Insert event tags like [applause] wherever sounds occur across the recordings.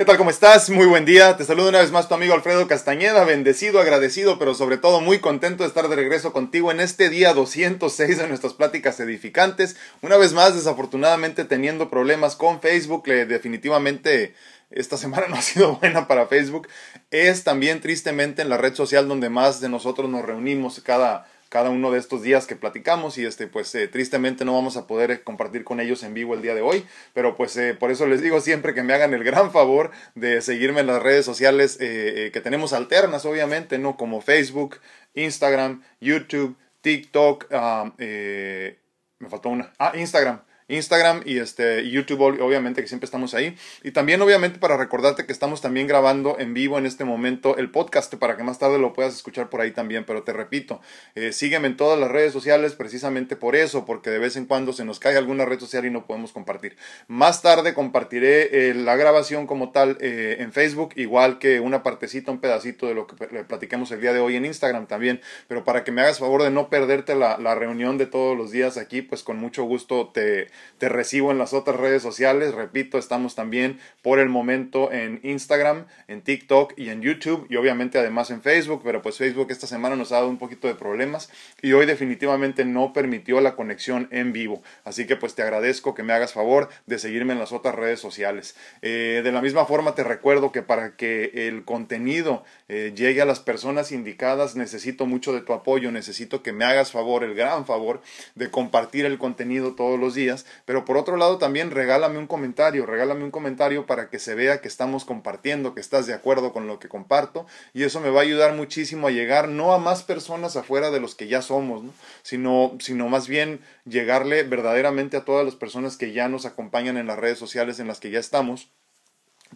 ¿Qué tal? ¿Cómo estás? Muy buen día. Te saludo una vez más tu amigo Alfredo Castañeda, bendecido, agradecido, pero sobre todo muy contento de estar de regreso contigo en este día 206 de nuestras pláticas edificantes. Una vez más, desafortunadamente teniendo problemas con Facebook, definitivamente esta semana [laughs] no ha sido buena para Facebook. Es también tristemente en la red social donde más de nosotros nos reunimos cada cada uno de estos días que platicamos y este pues eh, tristemente no vamos a poder eh, compartir con ellos en vivo el día de hoy pero pues eh, por eso les digo siempre que me hagan el gran favor de seguirme en las redes sociales que tenemos alternas obviamente no como Facebook Instagram YouTube TikTok ah, me faltó una. Ah Instagram Instagram y este YouTube obviamente que siempre estamos ahí. Y también obviamente para recordarte que estamos también grabando en vivo en este momento el podcast para que más tarde lo puedas escuchar por ahí también. Pero te repito eh, sígueme en todas las redes sociales precisamente por eso porque de vez en cuando se nos cae alguna red social y no podemos compartir. Más tarde compartiré eh, la grabación como tal eh, en Facebook igual que una partecita un pedacito de lo que platiquemos el día de hoy en Instagram también. Pero para que me hagas favor de no perderte la, la reunión de todos los días aquí pues con mucho gusto te te recibo en las otras redes sociales. Repito, estamos también por el momento en Instagram, en TikTok y en YouTube y obviamente además en Facebook, pero pues Facebook esta semana nos ha dado un poquito de problemas y hoy definitivamente no permitió la conexión en vivo. Así que pues te agradezco que me hagas favor de seguirme en las otras redes sociales. Eh, de la misma forma te recuerdo que para que el contenido eh, llegue a las personas indicadas necesito mucho de tu apoyo, necesito que me hagas favor, el gran favor de compartir el contenido todos los días pero por otro lado también regálame un comentario, regálame un comentario para que se vea que estamos compartiendo, que estás de acuerdo con lo que comparto y eso me va a ayudar muchísimo a llegar no a más personas afuera de los que ya somos, sino, sino más bien llegarle verdaderamente a todas las personas que ya nos acompañan en las redes sociales en las que ya estamos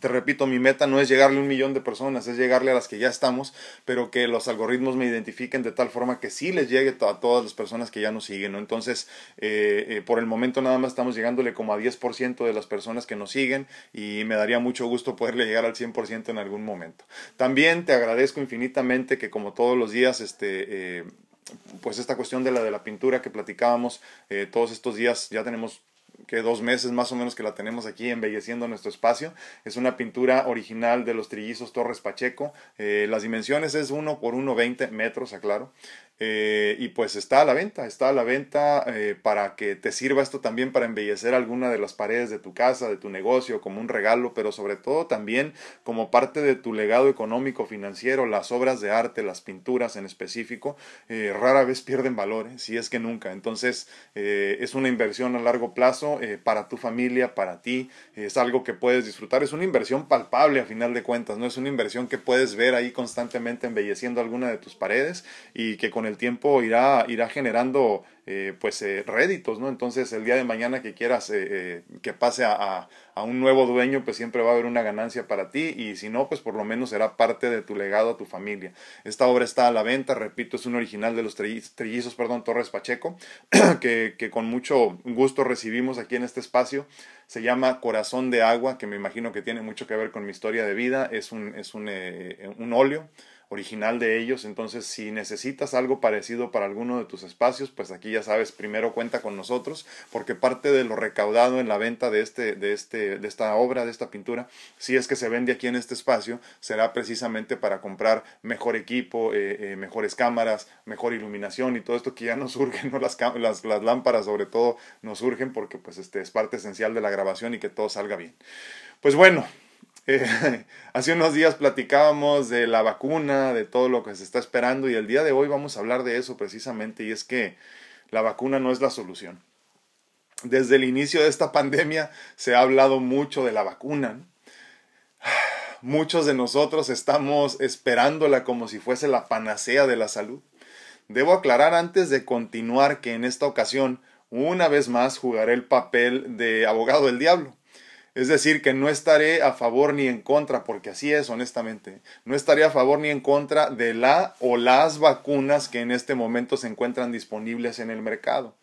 te repito, mi meta no es llegarle a un millón de personas, es llegarle a las que ya estamos, pero que los algoritmos me identifiquen de tal forma que sí les llegue a todas las personas que ya nos siguen, ¿no? Entonces, eh, eh, por el momento nada más estamos llegándole como a 10% de las personas que nos siguen y me daría mucho gusto poderle llegar al 100% en algún momento. También te agradezco infinitamente que como todos los días, este... Eh, pues esta cuestión de la de la pintura que platicábamos todos estos días ya tenemos que dos meses más o menos que la tenemos aquí embelleciendo nuestro espacio. Es una pintura original de los trillizos Torres Pacheco. Eh, las dimensiones es 1 por 1,20 metros, aclaro. Eh, y pues está a la venta, está a la venta eh, para que te sirva esto también para embellecer alguna de las paredes de tu casa, de tu negocio, como un regalo, pero sobre todo también como parte de tu legado económico financiero, las obras de arte, las pinturas en específico, rara vez pierden valor, si es que nunca. Entonces es una inversión a largo plazo para tu familia, para ti, es algo que puedes disfrutar, es una inversión palpable a final de cuentas, no es una inversión que puedes ver ahí constantemente embelleciendo alguna de tus paredes y que con el tiempo irá, irá generando eh, pues eh, réditos, ¿no? Entonces el día de mañana que quieras eh, que pase a, un nuevo dueño, pues siempre va a haber una ganancia para ti y si no, pues por lo menos será parte de tu legado a tu familia. Esta obra está a la venta, repito, es un original de los trillizos, perdón, Torres Pacheco, [clears throat] que, que con mucho gusto recibimos aquí en este espacio. Se llama Corazón de Agua, que me imagino que tiene mucho que ver con mi historia de vida. Es un, es un, un óleo original de ellos. Entonces, si necesitas algo parecido para alguno de tus espacios, pues aquí ya sabes, primero cuenta con nosotros, porque parte de lo recaudado en la venta de, este, de, este, de esta obra, de esta pintura, si es que se vende aquí en este espacio, será precisamente para comprar mejor equipo, eh, eh, mejores cámaras, mejor iluminación y todo esto que ya nos [laughs] surgen, ¿no? las, las, las lámparas sobre todo nos surgen porque pues este es parte esencial de la grabación y que todo salga bien. Pues bueno, [laughs] hace unos días platicábamos de la vacuna, de todo lo que se está esperando y el día de hoy vamos a hablar de eso precisamente y es que la vacuna no es la solución. Desde el inicio de esta pandemia se ha hablado mucho de la vacuna. Muchos de nosotros estamos esperándola como si fuese la panacea de la salud. Debo aclarar antes de continuar que en esta ocasión, una vez más, jugaré el papel de abogado del diablo. Es decir, que no estaré a favor ni en contra, porque así es, honestamente. No estaré a favor ni en contra de la o las vacunas que en este momento se encuentran disponibles en el mercado.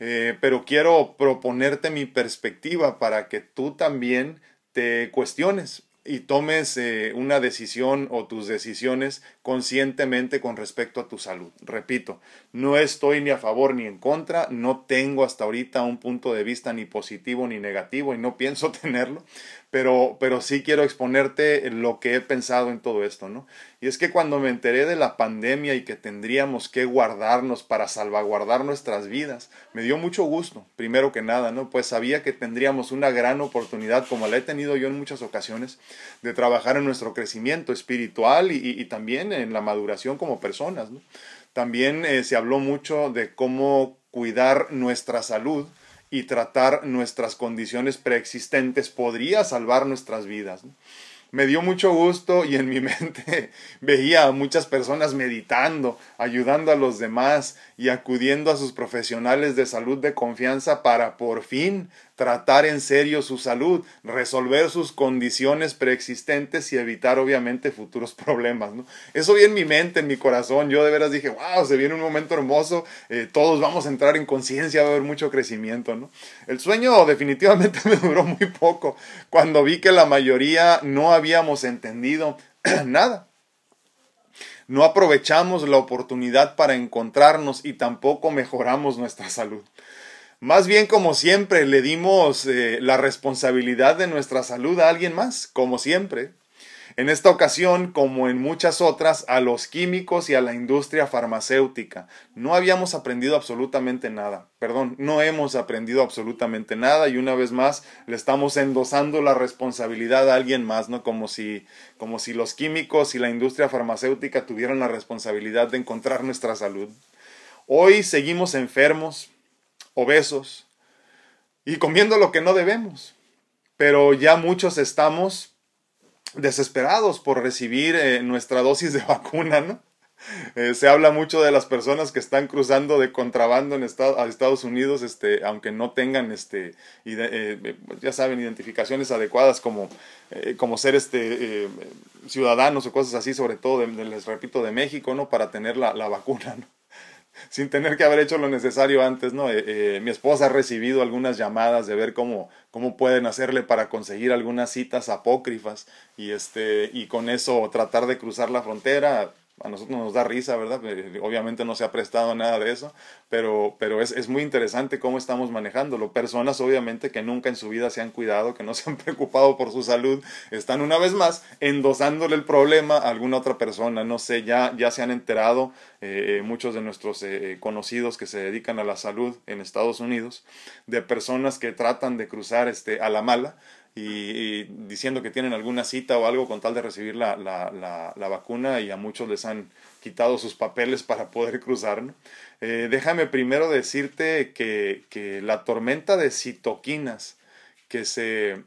Eh, pero quiero proponerte mi perspectiva para que tú también te cuestiones y tomes eh, una decisión o tus decisiones conscientemente con respecto a tu salud. Repito, no estoy ni a favor ni en contra, no tengo hasta ahorita un punto de vista ni positivo ni negativo y no pienso [laughs] tenerlo, pero, pero sí quiero exponerte lo que he pensado en todo esto, ¿no? Y es que cuando me enteré de la pandemia y que tendríamos que guardarnos para salvaguardar nuestras vidas, me dio mucho gusto, primero que nada, ¿no? Pues sabía que tendríamos una gran oportunidad, como la he tenido yo en muchas ocasiones, de trabajar en nuestro crecimiento espiritual y, también en la maduración como personas, ¿no? También eh, se habló mucho de cómo cuidar nuestra salud y tratar nuestras condiciones preexistentes podría salvar nuestras vidas. Me dio mucho gusto y en mi [laughs] mente veía a muchas personas meditando, ayudando a los demás y acudiendo a sus profesionales de salud de confianza para por fin tratar en serio su salud, resolver sus condiciones preexistentes y evitar obviamente futuros [laughs] problemas. Eso vi en mi mente, en mi corazón. Yo de veras dije, wow, se viene un momento hermoso, eh, todos vamos a entrar en conciencia, va a haber mucho crecimiento. ¿no? El sueño definitivamente [laughs] me duró muy poco, cuando vi que la mayoría no habíamos entendido [clears throat] nada. No aprovechamos la oportunidad para encontrarnos y tampoco mejoramos nuestra salud. Más bien, como siempre, le dimos eh, la responsabilidad de nuestra salud a alguien más, como siempre. En esta ocasión, como en muchas otras, a los químicos y a la industria farmacéutica. No habíamos aprendido absolutamente nada. Perdón, no hemos aprendido absolutamente nada y una vez más le estamos endosando la responsabilidad a alguien más, ¿no? Como si, como si los químicos y la industria farmacéutica tuvieran la responsabilidad de encontrar nuestra salud. Hoy seguimos enfermos, obesos y comiendo lo que no debemos. Pero ya muchos estamos desesperados por recibir eh, nuestra dosis de [laughs] vacuna, ¿no? Eh, se habla mucho de las personas que están cruzando de contrabando en a Estados Unidos, este, aunque no tengan, este, eh, ya saben, identificaciones adecuadas como, como ser este, ciudadanos o cosas así, sobre todo, les repito, de México, ¿no? Para tener la, la vacuna, ¿no? Sin tener que haber hecho lo necesario antes, ¿no? Eh, eh, mi esposa ha recibido algunas llamadas de ver cómo, cómo pueden hacerle para conseguir algunas citas apócrifas y, este, y con eso tratar de cruzar la frontera a nosotros nos da risa, ¿verdad? Eh, obviamente no se ha prestado nada de eso, pero, pero es, es, muy interesante cómo estamos manejándolo. Personas, obviamente, que nunca en su vida se han cuidado, que no se han [laughs] preocupado por su salud, están una vez más endosándole el problema a alguna otra persona. No sé, ya, ya se han enterado eh, eh, muchos de nuestros conocidos que se dedican a la salud en Estados Unidos, de personas que tratan de cruzar este, a la mala y, diciendo que tienen alguna cita o algo con tal de recibir la, la, la, vacuna y a muchos les han quitado sus papeles para poder cruzar. Eh, déjame primero decirte que, que la tormenta de citoquinas que se...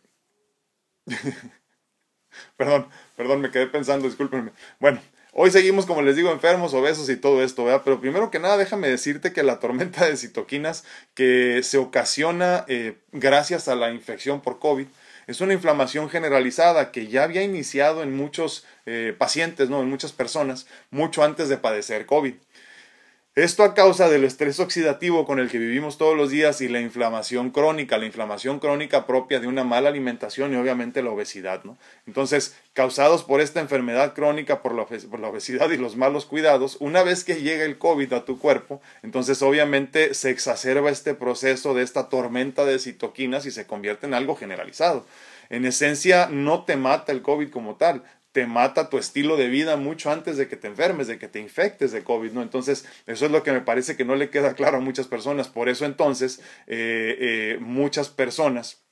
[laughs] perdón, perdón, me quedé pensando, discúlpenme. Bueno, Hoy seguimos, como les digo, enfermos, obesos y todo esto, ¿verdad? Pero primero que nada, déjame decirte que la tormenta de citoquinas que se ocasiona eh, gracias a la infección por COVID es una inflamación generalizada que ya había iniciado en muchos eh, pacientes, ¿no? en muchas personas, mucho antes de padecer COVID. Esto a causa del estrés oxidativo con el que vivimos todos los días y la inflamación crónica, la inflamación crónica propia de una mala alimentación y obviamente la obesidad. ¿no? Entonces, causados por esta enfermedad crónica, por la, obesidad y los malos cuidados, una vez que llega el COVID a tu cuerpo, entonces obviamente se exacerba este proceso de esta tormenta de citoquinas y se convierte en algo generalizado. En esencia, no te mata el COVID como tal, te mata tu estilo de vida mucho antes de que te enfermes, de que te infectes de COVID, ¿no? Entonces, eso es lo que me parece que no le queda claro a muchas personas. Por eso entonces, eh, eh, muchas personas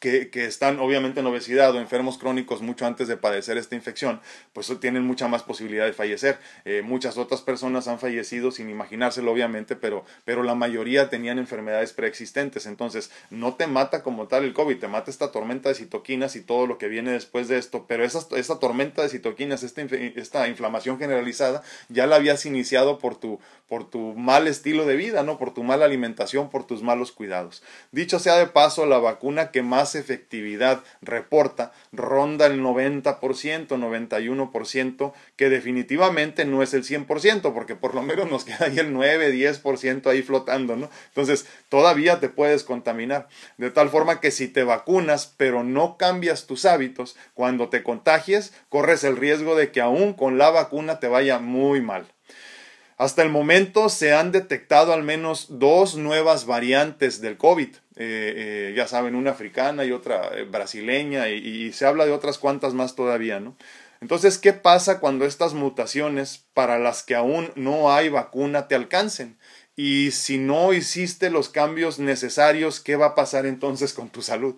que, están obviamente en obesidad o enfermos crónicos mucho antes de padecer esta infección, pues tienen mucha más posibilidad de fallecer. Eh, muchas otras personas han fallecido sin imaginárselo, obviamente, pero, pero la mayoría tenían enfermedades preexistentes. Entonces, no te mata como tal el COVID, te mata esta tormenta de citoquinas y todo lo que viene después de esto, pero esa, esta tormenta de citoquinas, esta, esta inflamación generalizada, ya la habías iniciado por tu, por tu mal estilo de vida, ¿no? Por tu mala alimentación, por tus malos cuidados. Dicho sea de paso, la vacuna que más más efectividad reporta ronda el 90%, 91%, que definitivamente no es el 100%, porque por lo menos nos queda ahí el 9, 10% ahí flotando, ¿no? Entonces, todavía te puedes contaminar. De tal forma que si te vacunas, pero no cambias tus hábitos, cuando te contagies, corres el riesgo de que aún con la vacuna te vaya muy mal. Hasta el momento se han detectado al menos dos nuevas variantes del COVID. Eh, eh, ya saben, una africana y otra eh, brasileña y, y, se habla de otras cuantas más todavía, ¿no? Entonces, ¿qué pasa cuando estas mutaciones para las que aún no hay vacuna te alcancen? Y si no hiciste los cambios necesarios, ¿qué va a pasar entonces con tu salud?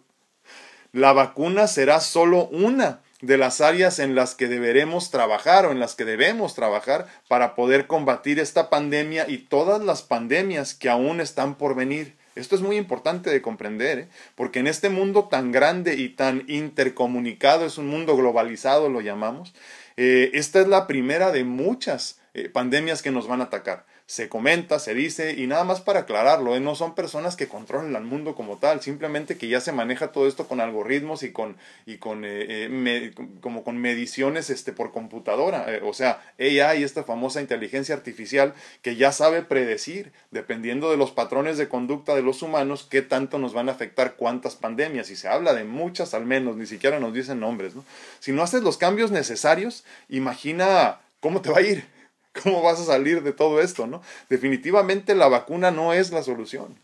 La vacuna será solo una de las áreas en las que deberemos trabajar o en las que debemos trabajar para poder combatir esta pandemia y todas las pandemias que aún están por venir. Esto es muy importante de comprender, ¿eh? porque en este mundo tan grande y tan intercomunicado, es un mundo globalizado, lo llamamos, eh, esta es la primera de muchas eh, pandemias que nos van a atacar se comenta, se dice, y nada más para aclararlo, ¿eh? no son personas que controlan el mundo como tal, simplemente que ya se maneja todo esto con algoritmos y con, y con eh, eh, como con mediciones este, por computadora, o sea, AI, esta famosa inteligencia artificial que ya sabe predecir, dependiendo de los patrones de conducta de los humanos, qué tanto nos van a afectar cuántas pandemias, y se habla de muchas al menos, ni siquiera nos dicen nombres, ¿no? Si no haces los cambios necesarios, imagina cómo te va a ir ¿Cómo vas a salir de todo esto, no? Definitivamente la vacuna no es la solución.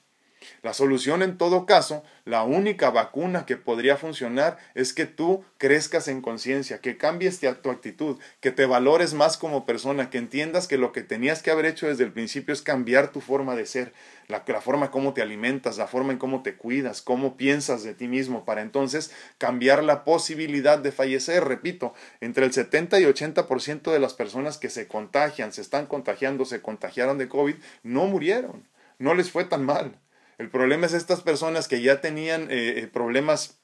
La solución en todo caso, la única vacuna que podría funcionar es que tú crezcas en conciencia, que cambies tu actitud, que te valores más como persona, que entiendas que lo que tenías que haber hecho desde el principio es cambiar tu forma de ser, la, la forma en cómo te alimentas, la forma en cómo te cuidas, cómo piensas de ti mismo, para entonces cambiar la posibilidad de fallecer. Repito, entre el 70 y 80% de las personas que se contagian, se están contagiando, se contagiaron de COVID, no murieron, no les fue tan mal el problema es estas personas que ya tenían eh, eh, problemas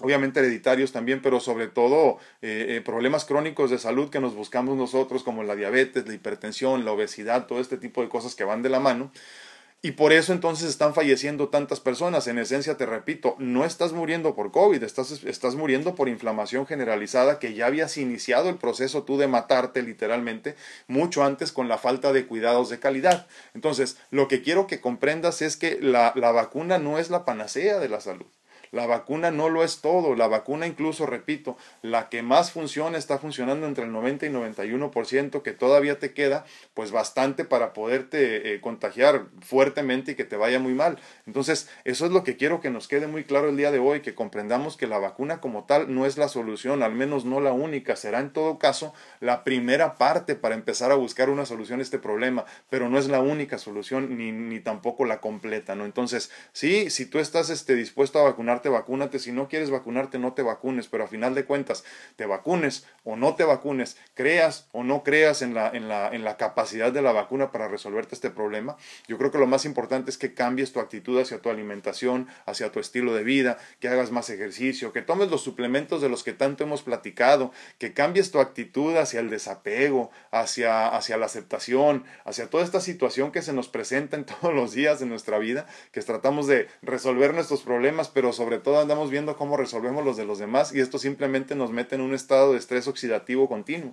obviamente hereditarios también, pero sobre todo eh, problemas crónicos de salud que nos buscamos nosotros, como la diabetes, la hipertensión, la obesidad, todo este tipo de cosas que van de la mano. Y por eso entonces están falleciendo tantas personas. En esencia, te repito, no estás muriendo por COVID, estás, estás muriendo por inflamación generalizada que ya habías iniciado el proceso tú de matarte literalmente mucho antes con la falta de cuidados de calidad. Entonces, lo que quiero que comprendas es que la, la vacuna no es la panacea de la salud. La vacuna no lo es todo. La vacuna incluso, repito, la que más funciona está funcionando entre el 90 y 91%, que todavía te queda pues bastante para poderte eh, contagiar fuertemente y que te vaya muy mal. Entonces, eso es lo que quiero que nos quede muy claro el día de hoy, que comprendamos que la vacuna como tal no es la solución, al menos no la única. Será en todo caso la primera parte para empezar a buscar una solución a este problema, pero no es la única solución ni, ni tampoco la completa, ¿no? Entonces, sí, si tú estás este, dispuesto a vacunarte, vacúnate. Si no quieres vacunarte, no te vacunes. Pero a final de cuentas, te vacunes o no te vacunes, creas o no creas en la, en la, en la capacidad de la vacuna para resolverte este problema. Yo creo que lo más importante es que cambies tu actitud hacia tu alimentación, hacia tu estilo de vida, que hagas más ejercicio, que tomes los suplementos de los que tanto hemos platicado, que cambies tu actitud hacia el desapego, hacia, hacia la aceptación, hacia toda esta situación que se nos presenta en [laughs] todos los días de nuestra vida, que tratamos de resolver nuestros problemas, pero sobre todo andamos viendo cómo resolvemos los de los demás y esto simplemente nos mete en un estado de estrés oxidativo continuo.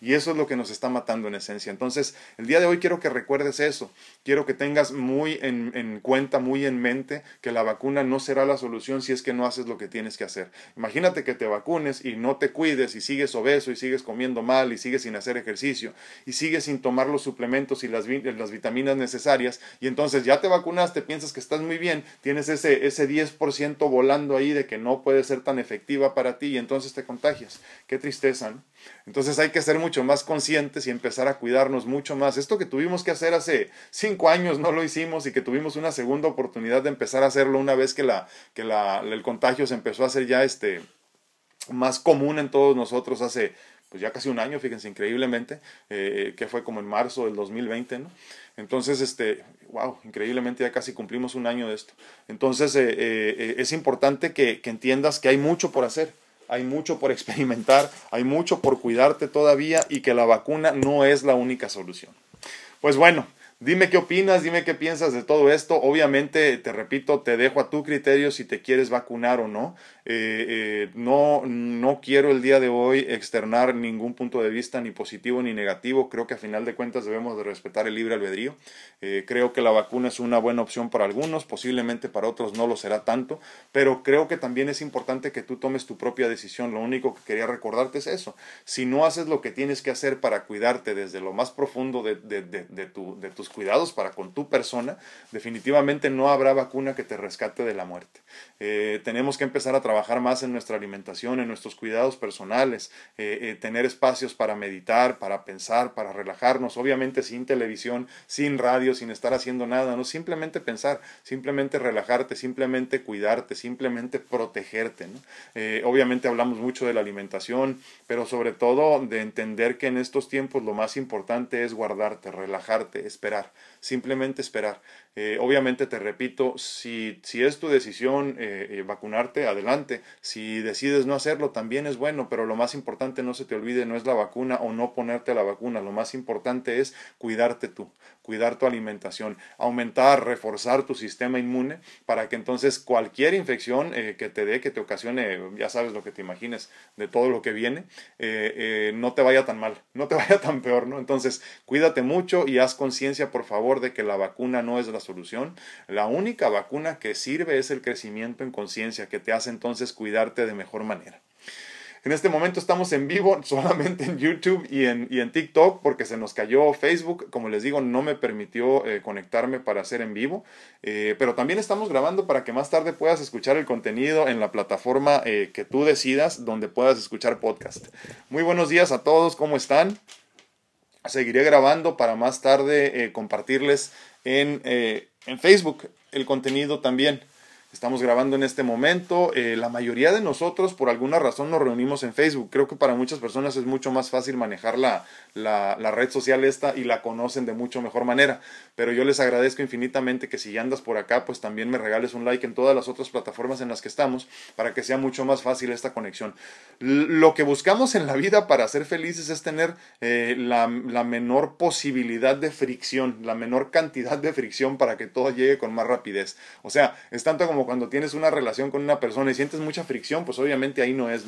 Y eso es lo que nos está matando en esencia. Entonces, el día de hoy quiero que recuerdes eso. Quiero que tengas muy en, en, cuenta, muy en mente, que la vacuna no será la solución si es que no haces lo que tienes que hacer. Imagínate que te vacunes y no te cuides y sigues obeso y sigues comiendo mal y sigues sin hacer ejercicio y sigues sin tomar los suplementos y las, las vitaminas necesarias y entonces ya te vacunaste, piensas que estás muy bien, tienes ese, ese 10% volando ahí de que no puede ser tan efectiva para ti y entonces te contagias. Qué tristeza, ¿no? Entonces hay que ser mucho más conscientes y empezar a cuidarnos mucho más. Esto que tuvimos que hacer hace cinco años no lo hicimos y que tuvimos una segunda oportunidad de empezar a hacerlo una vez que, la, que la, el contagio se empezó a hacer ya este, más común en todos nosotros hace pues ya casi un año, fíjense, increíblemente, eh, que fue como en marzo del 2020, ¿no? Entonces, este, wow, increíblemente ya casi cumplimos un año de esto. Entonces, eh, eh, es importante que, que entiendas que hay mucho por hacer hay mucho por experimentar, hay mucho por cuidarte todavía y que la vacuna no es la única solución. Pues bueno, Dime qué opinas, dime qué piensas de todo esto. Obviamente, te repito, te dejo a tu criterio si te quieres vacunar o no. Eh, eh, no, no quiero el día de hoy externar ningún punto de vista, ni positivo ni negativo. Creo que a final de cuentas debemos de respetar el libre albedrío. Eh, creo que la vacuna es una buena opción para algunos, posiblemente para otros no lo será tanto, pero creo que también es importante que tú tomes tu propia decisión. Lo único que quería recordarte es eso. Si no haces lo que tienes que hacer para cuidarte desde lo más profundo de, de, tu, de cuidados para con tu persona, definitivamente no habrá vacuna que te rescate de la muerte. Eh, tenemos que empezar a trabajar más en nuestra alimentación, en nuestros cuidados personales, eh, eh, tener espacios para meditar, para pensar, para relajarnos, obviamente sin televisión, sin radio, sin estar haciendo nada, no simplemente pensar, simplemente relajarte, simplemente cuidarte, simplemente protegerte. obviamente hablamos mucho de la alimentación, pero sobre todo de entender que en estos tiempos lo más importante es guardarte, relajarte, esperar esperar simplemente esperar. Eh, obviamente te repito, si, si es tu decisión eh, eh, vacunarte, adelante. Si decides no hacerlo, también es bueno, pero lo más importante, no se te olvide, no es la vacuna o no ponerte la vacuna. Lo más importante es cuidarte tú, cuidar tu alimentación, aumentar, reforzar tu sistema inmune para que entonces cualquier infección que te dé, que te ocasione, ya sabes lo que te imagines de todo lo que viene, no te vaya tan mal, no te [laughs] vaya tan peor, ¿no? Entonces, cuídate mucho y haz conciencia, por favor, de que la vacuna no es la solución. La única vacuna que sirve es el crecimiento en conciencia, que te hace entonces cuidarte de mejor manera. En este momento estamos en vivo [laughs] solamente en YouTube y en, y en TikTok porque se nos cayó Facebook. Como les digo, no me permitió eh, conectarme para hacer en vivo. Eh, pero también estamos grabando para que más tarde puedas escuchar el contenido en la plataforma eh, que tú decidas donde puedas escuchar podcast. Muy buenos días a todos, ¿cómo están? Seguiré grabando para más tarde compartirles en, en Facebook el contenido también. Estamos grabando en este momento. Eh, la mayoría de nosotros, por alguna razón, nos reunimos en Facebook. Creo que para muchas personas es mucho más fácil manejar la, la, red social esta y la conocen de mucho mejor manera. Pero yo les agradezco infinitamente que si ya andas por acá, pues también me regales un like en todas las otras plataformas en las que estamos para que sea mucho más fácil esta conexión. lo que buscamos en la vida para ser felices es tener eh, la, la menor posibilidad de fricción, la menor cantidad de fricción para que todo llegue con más rapidez. O sea, es tanto como cuando tienes una relación con una persona y sientes mucha fricción, pues obviamente ahí no es.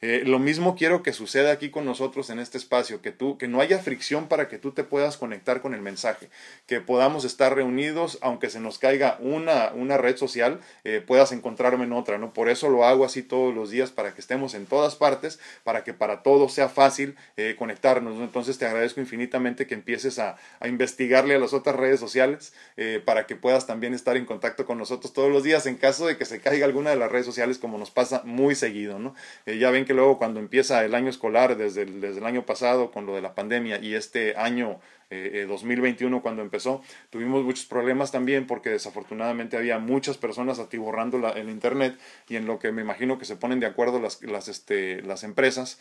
Eh, lo mismo quiero que suceda aquí con nosotros en este espacio, que tú, que no haya fricción para que tú te puedas conectar con el mensaje, que podamos estar reunidos, aunque se nos caiga una, una red social, eh, puedas encontrarme en otra, ¿no? Por eso lo hago así todos los días, para que estemos en todas partes, para que para todos sea fácil eh, conectarnos, Entonces te agradezco infinitamente que empieces a, a investigarle a las otras redes sociales, para que puedas también estar en contacto con nosotros todos los días caso de que se caiga alguna de las redes sociales como nos pasa muy seguido, ¿no? Eh, ya ven que luego cuando empieza el año escolar desde el, desde el año pasado con lo de la pandemia y este año 2021 eh, eh, cuando empezó, tuvimos muchos problemas también porque desafortunadamente había muchas personas atiborrando el Internet y en lo que me imagino que se ponen de acuerdo las, las, este, las empresas,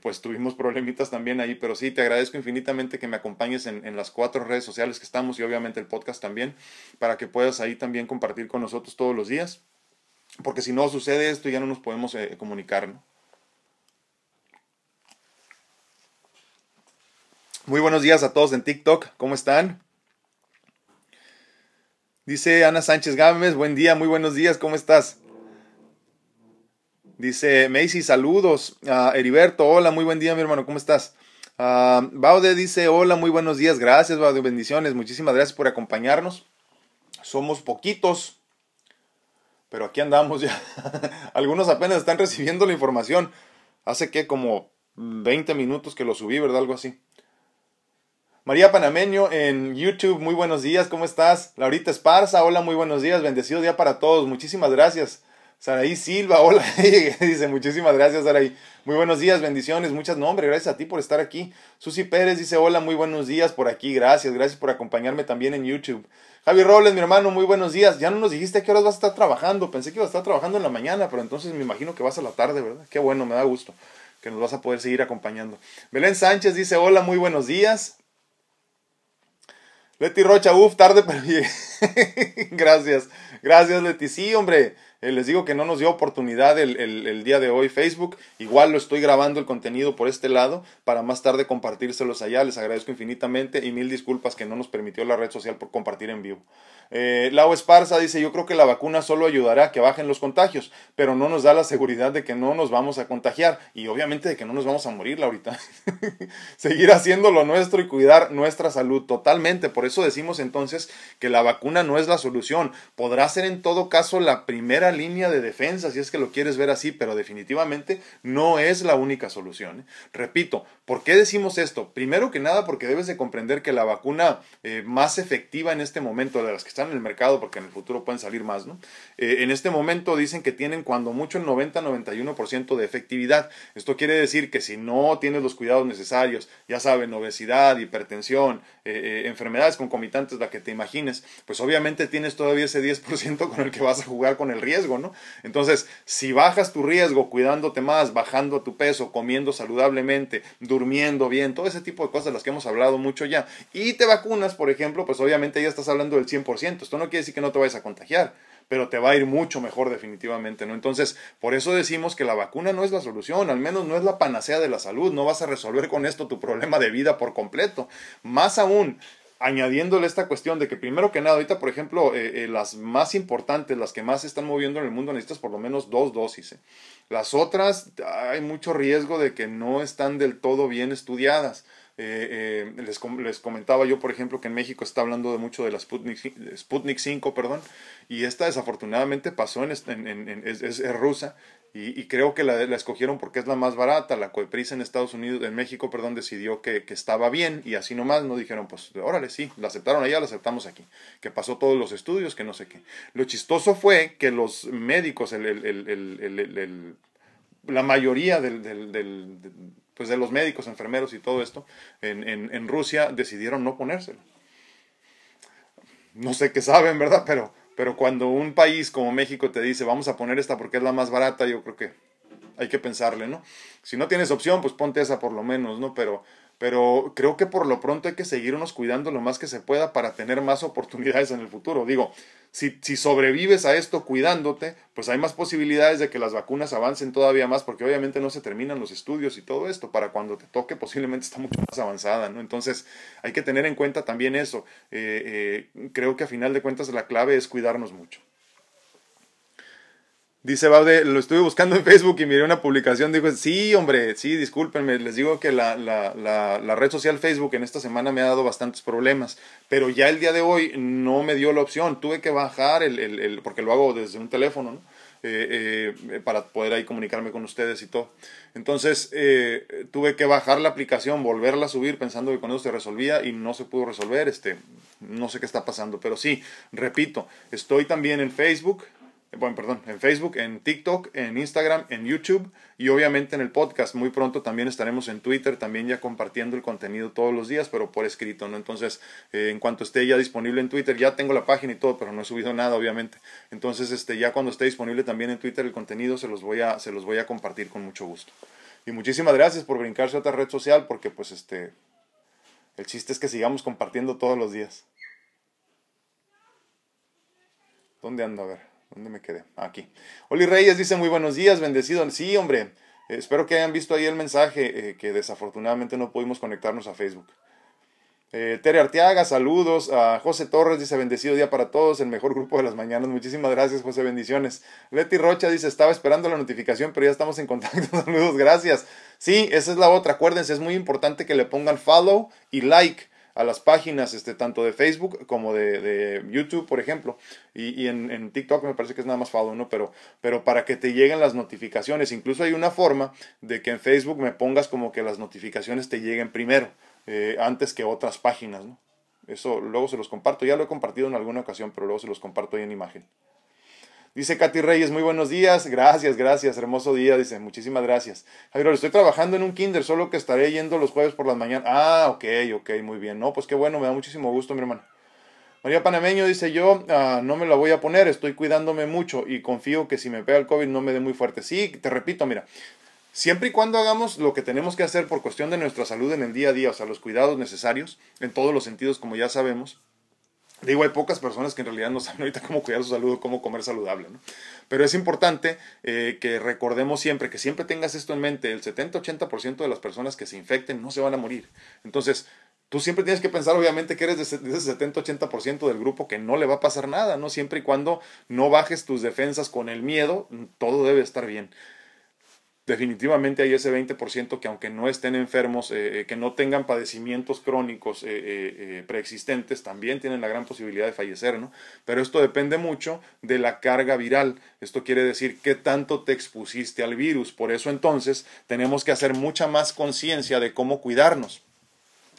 pues tuvimos problemitas también ahí, pero sí, te agradezco infinitamente que me acompañes en, las cuatro redes sociales que estamos y obviamente el podcast también, para que puedas ahí también compartir con nosotros todos los días, porque si no sucede esto ya no nos podemos eh, comunicar. ¿no? Muy buenos días a todos en TikTok, ¿cómo están? Dice Ana Sánchez Gámez, buen día, muy buenos días, ¿cómo estás? Dice Macy, saludos. Uh, Heriberto, hola, muy buen día, mi hermano, ¿cómo estás? Uh, Baude dice, hola, muy buenos días, gracias, Baude, bendiciones, muchísimas gracias por acompañarnos. Somos poquitos, pero aquí andamos ya. [laughs] Algunos apenas están recibiendo la información. Hace que como 20 minutos que lo subí, ¿verdad? Algo así. María Panameño en YouTube, muy buenos días, ¿cómo estás? Laurita Esparza, hola, muy buenos días, bendecido día para todos, muchísimas gracias. Saraí Silva, [laughs] hola, dice, muchísimas gracias, Saraí. Muy buenos días, bendiciones, muchas nombres, gracias a ti por estar aquí. Susi Pérez dice, hola, muy buenos días por aquí, gracias, gracias por acompañarme también en YouTube. Javi Robles, mi hermano, muy buenos días. Ya no nos dijiste a qué horas vas a estar trabajando. Pensé que ibas a estar trabajando en la mañana, pero entonces me imagino que vas a la tarde, ¿verdad? Qué bueno, me da gusto que nos vas a poder seguir acompañando. Belén Sánchez dice, hola, muy buenos días. Leti Rocha, uff, tarde, pero [laughs] gracias, gracias Leti. Sí, hombre, Eh, les digo que no nos dio oportunidad el, el, día de hoy Facebook. Igual lo estoy grabando el contenido por este lado para más tarde compartírselos allá. Les agradezco infinitamente y mil disculpas que no nos permitió la red social por compartir en vivo. Eh, Lau Esparza dice, yo creo que la vacuna solo ayudará a que bajen los contagios, pero no nos da la seguridad de que no nos vamos a contagiar y obviamente de que no nos vamos a morir, ahorita [laughs] Seguir haciendo lo nuestro y cuidar nuestra salud totalmente. Por eso decimos entonces que la vacuna no es la solución. Podrá ser en todo caso la primera línea de defensa, si es que lo quieres ver así, pero definitivamente no es la única solución. ¿eh? Repito, ¿por qué decimos esto? Primero que nada porque debes de comprender que la vacuna eh, más efectiva en este momento de las que en el mercado, porque en el futuro pueden salir más, ¿no? Eh, en este momento dicen que tienen cuando mucho el 90-91% de efectividad. Esto quiere decir que si no tienes los cuidados necesarios, ya saben, obesidad, hipertensión, enfermedades concomitantes, la que te imagines, pues obviamente tienes todavía ese 10% con el que vas a jugar con el riesgo, ¿no? Entonces, si bajas tu riesgo cuidándote más, bajando tu peso, comiendo saludablemente, durmiendo bien, todo ese tipo de cosas de las que hemos hablado mucho ya, y te vacunas, por ejemplo, pues obviamente ya estás hablando del 100%. Esto no quiere decir que no te vayas a contagiar, pero te va a ir mucho mejor definitivamente, ¿no? Entonces, por eso decimos que la vacuna no es la solución, al menos no es la panacea de la salud, no vas a resolver con esto tu problema de vida por completo. Más aún, añadiéndole esta cuestión de que primero que nada, ahorita por ejemplo, eh, eh, las más importantes, las que más se están moviendo en el mundo, necesitas por lo menos dos dosis. ¿eh? Las otras, hay mucho riesgo de que no están del todo bien estudiadas. Les, les, comentaba yo, por ejemplo, que en México está hablando de mucho de la Sputnik, Sputnik 5, perdón, y esta desafortunadamente pasó en, en, es, rusa, y, creo que la, la, escogieron porque es la más barata. La Coepris en Estados Unidos, en México, perdón, decidió que, que, estaba bien, y así nomás no dijeron, pues órale, sí, la aceptaron allá, la aceptamos aquí, que pasó todos los estudios, que no sé qué. Lo chistoso fue que los médicos, el, el, el, la mayoría del, pues de los médicos, enfermeros y todo esto en, en, en Rusia decidieron no ponérselo. No sé qué saben, ¿verdad? Pero, pero cuando un país como México te dice vamos a poner esta porque es la más barata, yo creo que hay que pensarle, ¿no? Si no tienes opción, pues ponte esa por lo menos, ¿no? Pero, pero creo que por lo pronto hay que seguirnos cuidando lo más que se pueda para tener más oportunidades en el futuro. Digo, si, si, sobrevives a esto cuidándote, pues hay más posibilidades de que las vacunas avancen todavía más, porque obviamente no se terminan los estudios y todo esto. Para cuando te toque, posiblemente está mucho más avanzada, ¿no? Entonces, hay que tener en cuenta también eso. Eh, eh, creo que a final de cuentas la clave es cuidarnos mucho. Dice Baude, lo estuve buscando en [laughs] Facebook y miré una publicación. Dijo, sí, hombre, sí, discúlpenme. Les digo que la, la, la, la, red social Facebook en esta semana me ha dado bastantes problemas. Pero ya el día de hoy no me dio la opción. Tuve que bajar, el, el, el porque lo hago desde un teléfono, ¿no? Eh, eh, para poder ahí comunicarme con ustedes y todo. Entonces eh, tuve que bajar la aplicación, volverla a subir pensando que con eso se resolvía y no se pudo resolver. Este, no sé qué está pasando, pero sí, repito, estoy también en Facebook, bueno, perdón, en Facebook, en TikTok, en Instagram, en YouTube y obviamente en el podcast. Muy pronto también estaremos en Twitter, también ya compartiendo el contenido todos los días, pero por escrito, ¿no? Entonces, eh, en cuanto esté ya disponible en Twitter, ya tengo la página y todo, pero no he subido nada, obviamente. Entonces, este, ya cuando esté disponible también en Twitter el contenido, se los voy a, se los voy a compartir con mucho gusto. Y muchísimas gracias por brincarse a otra red social, porque pues este, el chiste es que sigamos compartiendo todos los días. ¿Dónde ando? A ver. ¿Dónde me quedé? Aquí. Oli Reyes dice muy buenos días, bendecido. Sí, hombre. Eh, espero que hayan visto ahí el mensaje, eh, que desafortunadamente no pudimos conectarnos a Facebook. Eh, Tere Arteaga, saludos. A José Torres dice bendecido día para todos, el mejor grupo de las mañanas. Muchísimas gracias, José, bendiciones. Leti Rocha dice estaba esperando la notificación, pero ya estamos en contacto. [laughs] saludos, gracias. Sí, esa es la otra. Acuérdense, es muy importante que le pongan follow y like a las páginas, este, tanto de Facebook como de, de YouTube, por ejemplo. Y, y en, TikTok me parece que es nada más fado, ¿no? Pero, pero para que te lleguen las notificaciones. Incluso hay una forma de que en Facebook me pongas como que las notificaciones te lleguen primero, eh, antes que otras páginas, ¿no? Eso luego se los comparto. Ya lo he compartido en alguna ocasión, pero luego se los comparto ahí en imagen. Dice Katy Reyes, muy buenos días. Gracias, gracias. Hermoso día. Dice, muchísimas gracias. Javier, estoy trabajando en un kinder, solo que estaré yendo los jueves por las mañanas. Ah, ok, ok, muy bien. No, pues qué bueno, me da muchísimo gusto, mi hermano. María Panameño dice, yo ah, no me la voy a poner, estoy cuidándome mucho y confío que si me pega el COVID no me dé muy fuerte. Sí, te repito, mira, siempre y cuando hagamos lo que tenemos que hacer por cuestión de nuestra salud en el día a día, o sea, los cuidados necesarios, en todos los sentidos, como ya sabemos, Digo, hay pocas personas que en realidad no saben ahorita cómo cuidar su salud o cómo comer saludable, ¿no? Pero es importante eh, que recordemos siempre, que siempre tengas esto en mente, el 70-80% de las personas que se infecten no se van a morir. Entonces, tú siempre tienes que pensar, obviamente, que eres de ese 70-80% del grupo que no le va a pasar nada, ¿no? Siempre y cuando no bajes tus defensas con el miedo, todo debe estar bien definitivamente hay ese 20% que aunque no estén enfermos, eh, eh, que no tengan padecimientos crónicos eh, preexistentes, también tienen la gran posibilidad de fallecer, ¿no? Pero esto depende mucho de la carga viral. Esto quiere decir qué tanto te expusiste al virus. Por eso entonces tenemos que hacer mucha más conciencia de cómo cuidarnos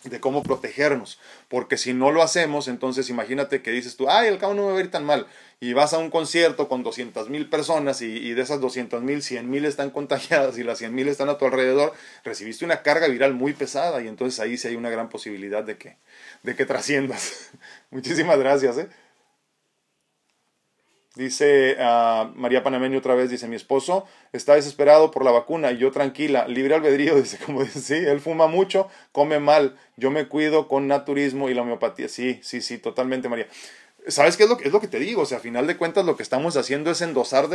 de cómo protegernos, porque si no lo hacemos, entonces imagínate que dices tú, ay, el cabo no me va a ir tan mal, y vas a un concierto con 200 mil personas y, de esas 200 mil, 100 mil están contagiadas y las 100 mil están a tu alrededor, recibiste una carga viral muy pesada y entonces ahí sí hay una gran posibilidad de que, de que trasciendas. [laughs] Muchísimas gracias. ¿eh? Dice uh, María Panameño otra vez, dice, mi esposo está desesperado por la vacuna y yo tranquila, libre albedrío, [laughs] dice, como dice, sí, él fuma mucho, come mal, yo me cuido con naturismo y la homeopatía. Sí, sí, sí, totalmente María. ¿Sabes qué es lo, es lo que te digo? O sea, a final de cuentas lo que estamos haciendo es endosar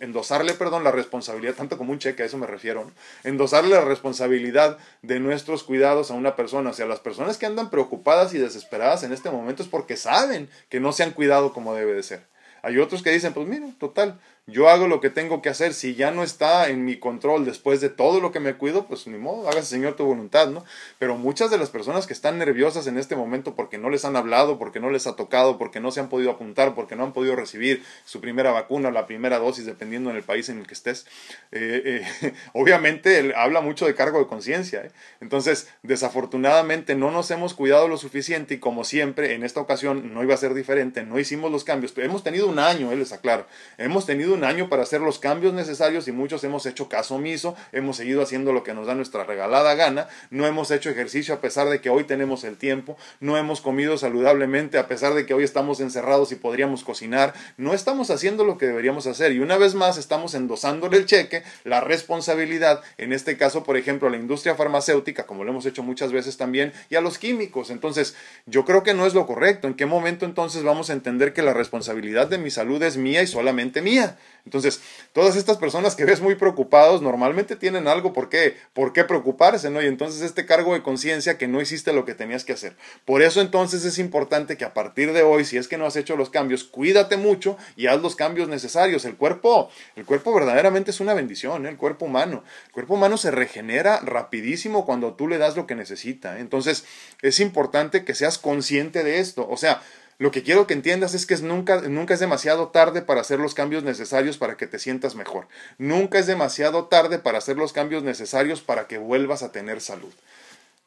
endosarle perdón, la responsabilidad, tanto como un cheque, a eso me refiero, ¿no? endosarle la responsabilidad de nuestros cuidados a una persona. O sea, las personas que andan preocupadas y desesperadas en este momento es porque saben que no se han cuidado como debe de ser. Hay otros que dicen, pues mira, total, yo hago lo que tengo que hacer. Si ya no está en mi control después de todo lo que me cuido, pues ni modo, hágase Señor tu voluntad, ¿no? Pero muchas de las personas que están nerviosas en este momento porque no les han hablado, porque no les ha tocado, porque no se han podido apuntar, porque no han podido recibir su primera vacuna, la primera dosis, dependiendo en el país en el que estés, eh, eh, [laughs] obviamente habla mucho de cargo de conciencia. ¿eh? Entonces, desafortunadamente no nos hemos cuidado lo suficiente y como siempre, en esta ocasión no iba a ser diferente, no hicimos los cambios. Hemos tenido un año, les aclaro, hemos tenido un año para hacer los cambios necesarios y muchos hemos hecho caso omiso, hemos seguido haciendo lo que nos da nuestra regalada gana, no hemos hecho ejercicio a pesar de que hoy tenemos el tiempo, no hemos comido saludablemente a pesar de que hoy estamos encerrados y podríamos cocinar, no estamos haciendo lo que deberíamos hacer y una vez más estamos endosándole el cheque, la responsabilidad, en este caso por ejemplo a la industria farmacéutica, como lo hemos hecho muchas veces también, y a los químicos. Entonces, yo creo que no es lo correcto. ¿En qué momento entonces vamos a entender que la responsabilidad de mi salud es mía y solamente mía? Entonces, todas estas personas que ves muy preocupados normalmente tienen algo por qué, por qué preocuparse, ¿no? Y entonces este cargo de conciencia que no hiciste lo que tenías que hacer. Por eso entonces es importante que a partir de hoy, si es que no has hecho los cambios, cuídate mucho y haz los cambios necesarios. El cuerpo, el cuerpo verdaderamente es una bendición, ¿eh? el cuerpo humano. El cuerpo humano se regenera rapidísimo cuando tú le das lo que necesita. Entonces, es importante que seas consciente de esto. O sea, lo que quiero que entiendas es que nunca, nunca es demasiado tarde para hacer los cambios necesarios para que te sientas mejor. Nunca es demasiado tarde para hacer los cambios necesarios para que vuelvas a tener salud.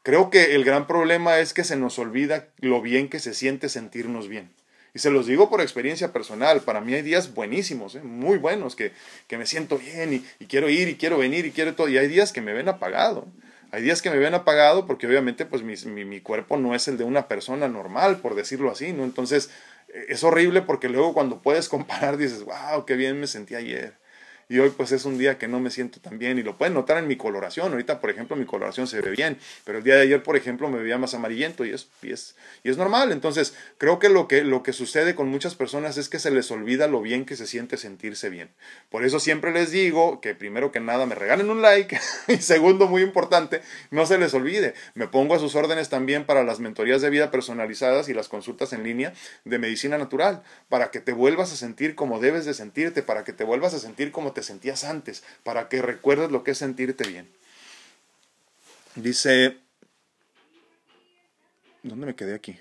Creo que el gran problema es que se nos olvida lo bien que se siente sentirnos bien. Y se los digo por experiencia personal, para mí hay días buenísimos, ¿eh? muy buenos, que, que, me siento bien y, y, quiero ir y quiero venir y quiero todo, y hay días que me ven apagado. Hay días que me ven apagado porque obviamente pues mi, mi, cuerpo no es el de una persona normal, por decirlo así, ¿no? Entonces es horrible porque luego cuando puedes [laughs] comparar dices, wow, qué bien me sentí ayer y hoy pues es un día que no me siento tan bien y lo pueden notar en mi coloración. Ahorita, por ejemplo, mi coloración se ve bien, pero el día de ayer, por ejemplo, me veía más amarillento y es, y es, y es normal. Entonces, creo que lo, que lo que sucede con muchas personas es que se les olvida lo bien que se siente sentirse bien. Por eso siempre les digo que primero que nada me regalen un like [laughs] y segundo, muy importante, no se les olvide. Me pongo a sus órdenes también para las mentorías de vida personalizadas y las consultas en línea de medicina natural, para que te vuelvas a sentir como debes de sentirte, para que te vuelvas a sentir como te sentías antes, para que recuerdes lo que es sentirte bien. Dice, ¿dónde me quedé aquí?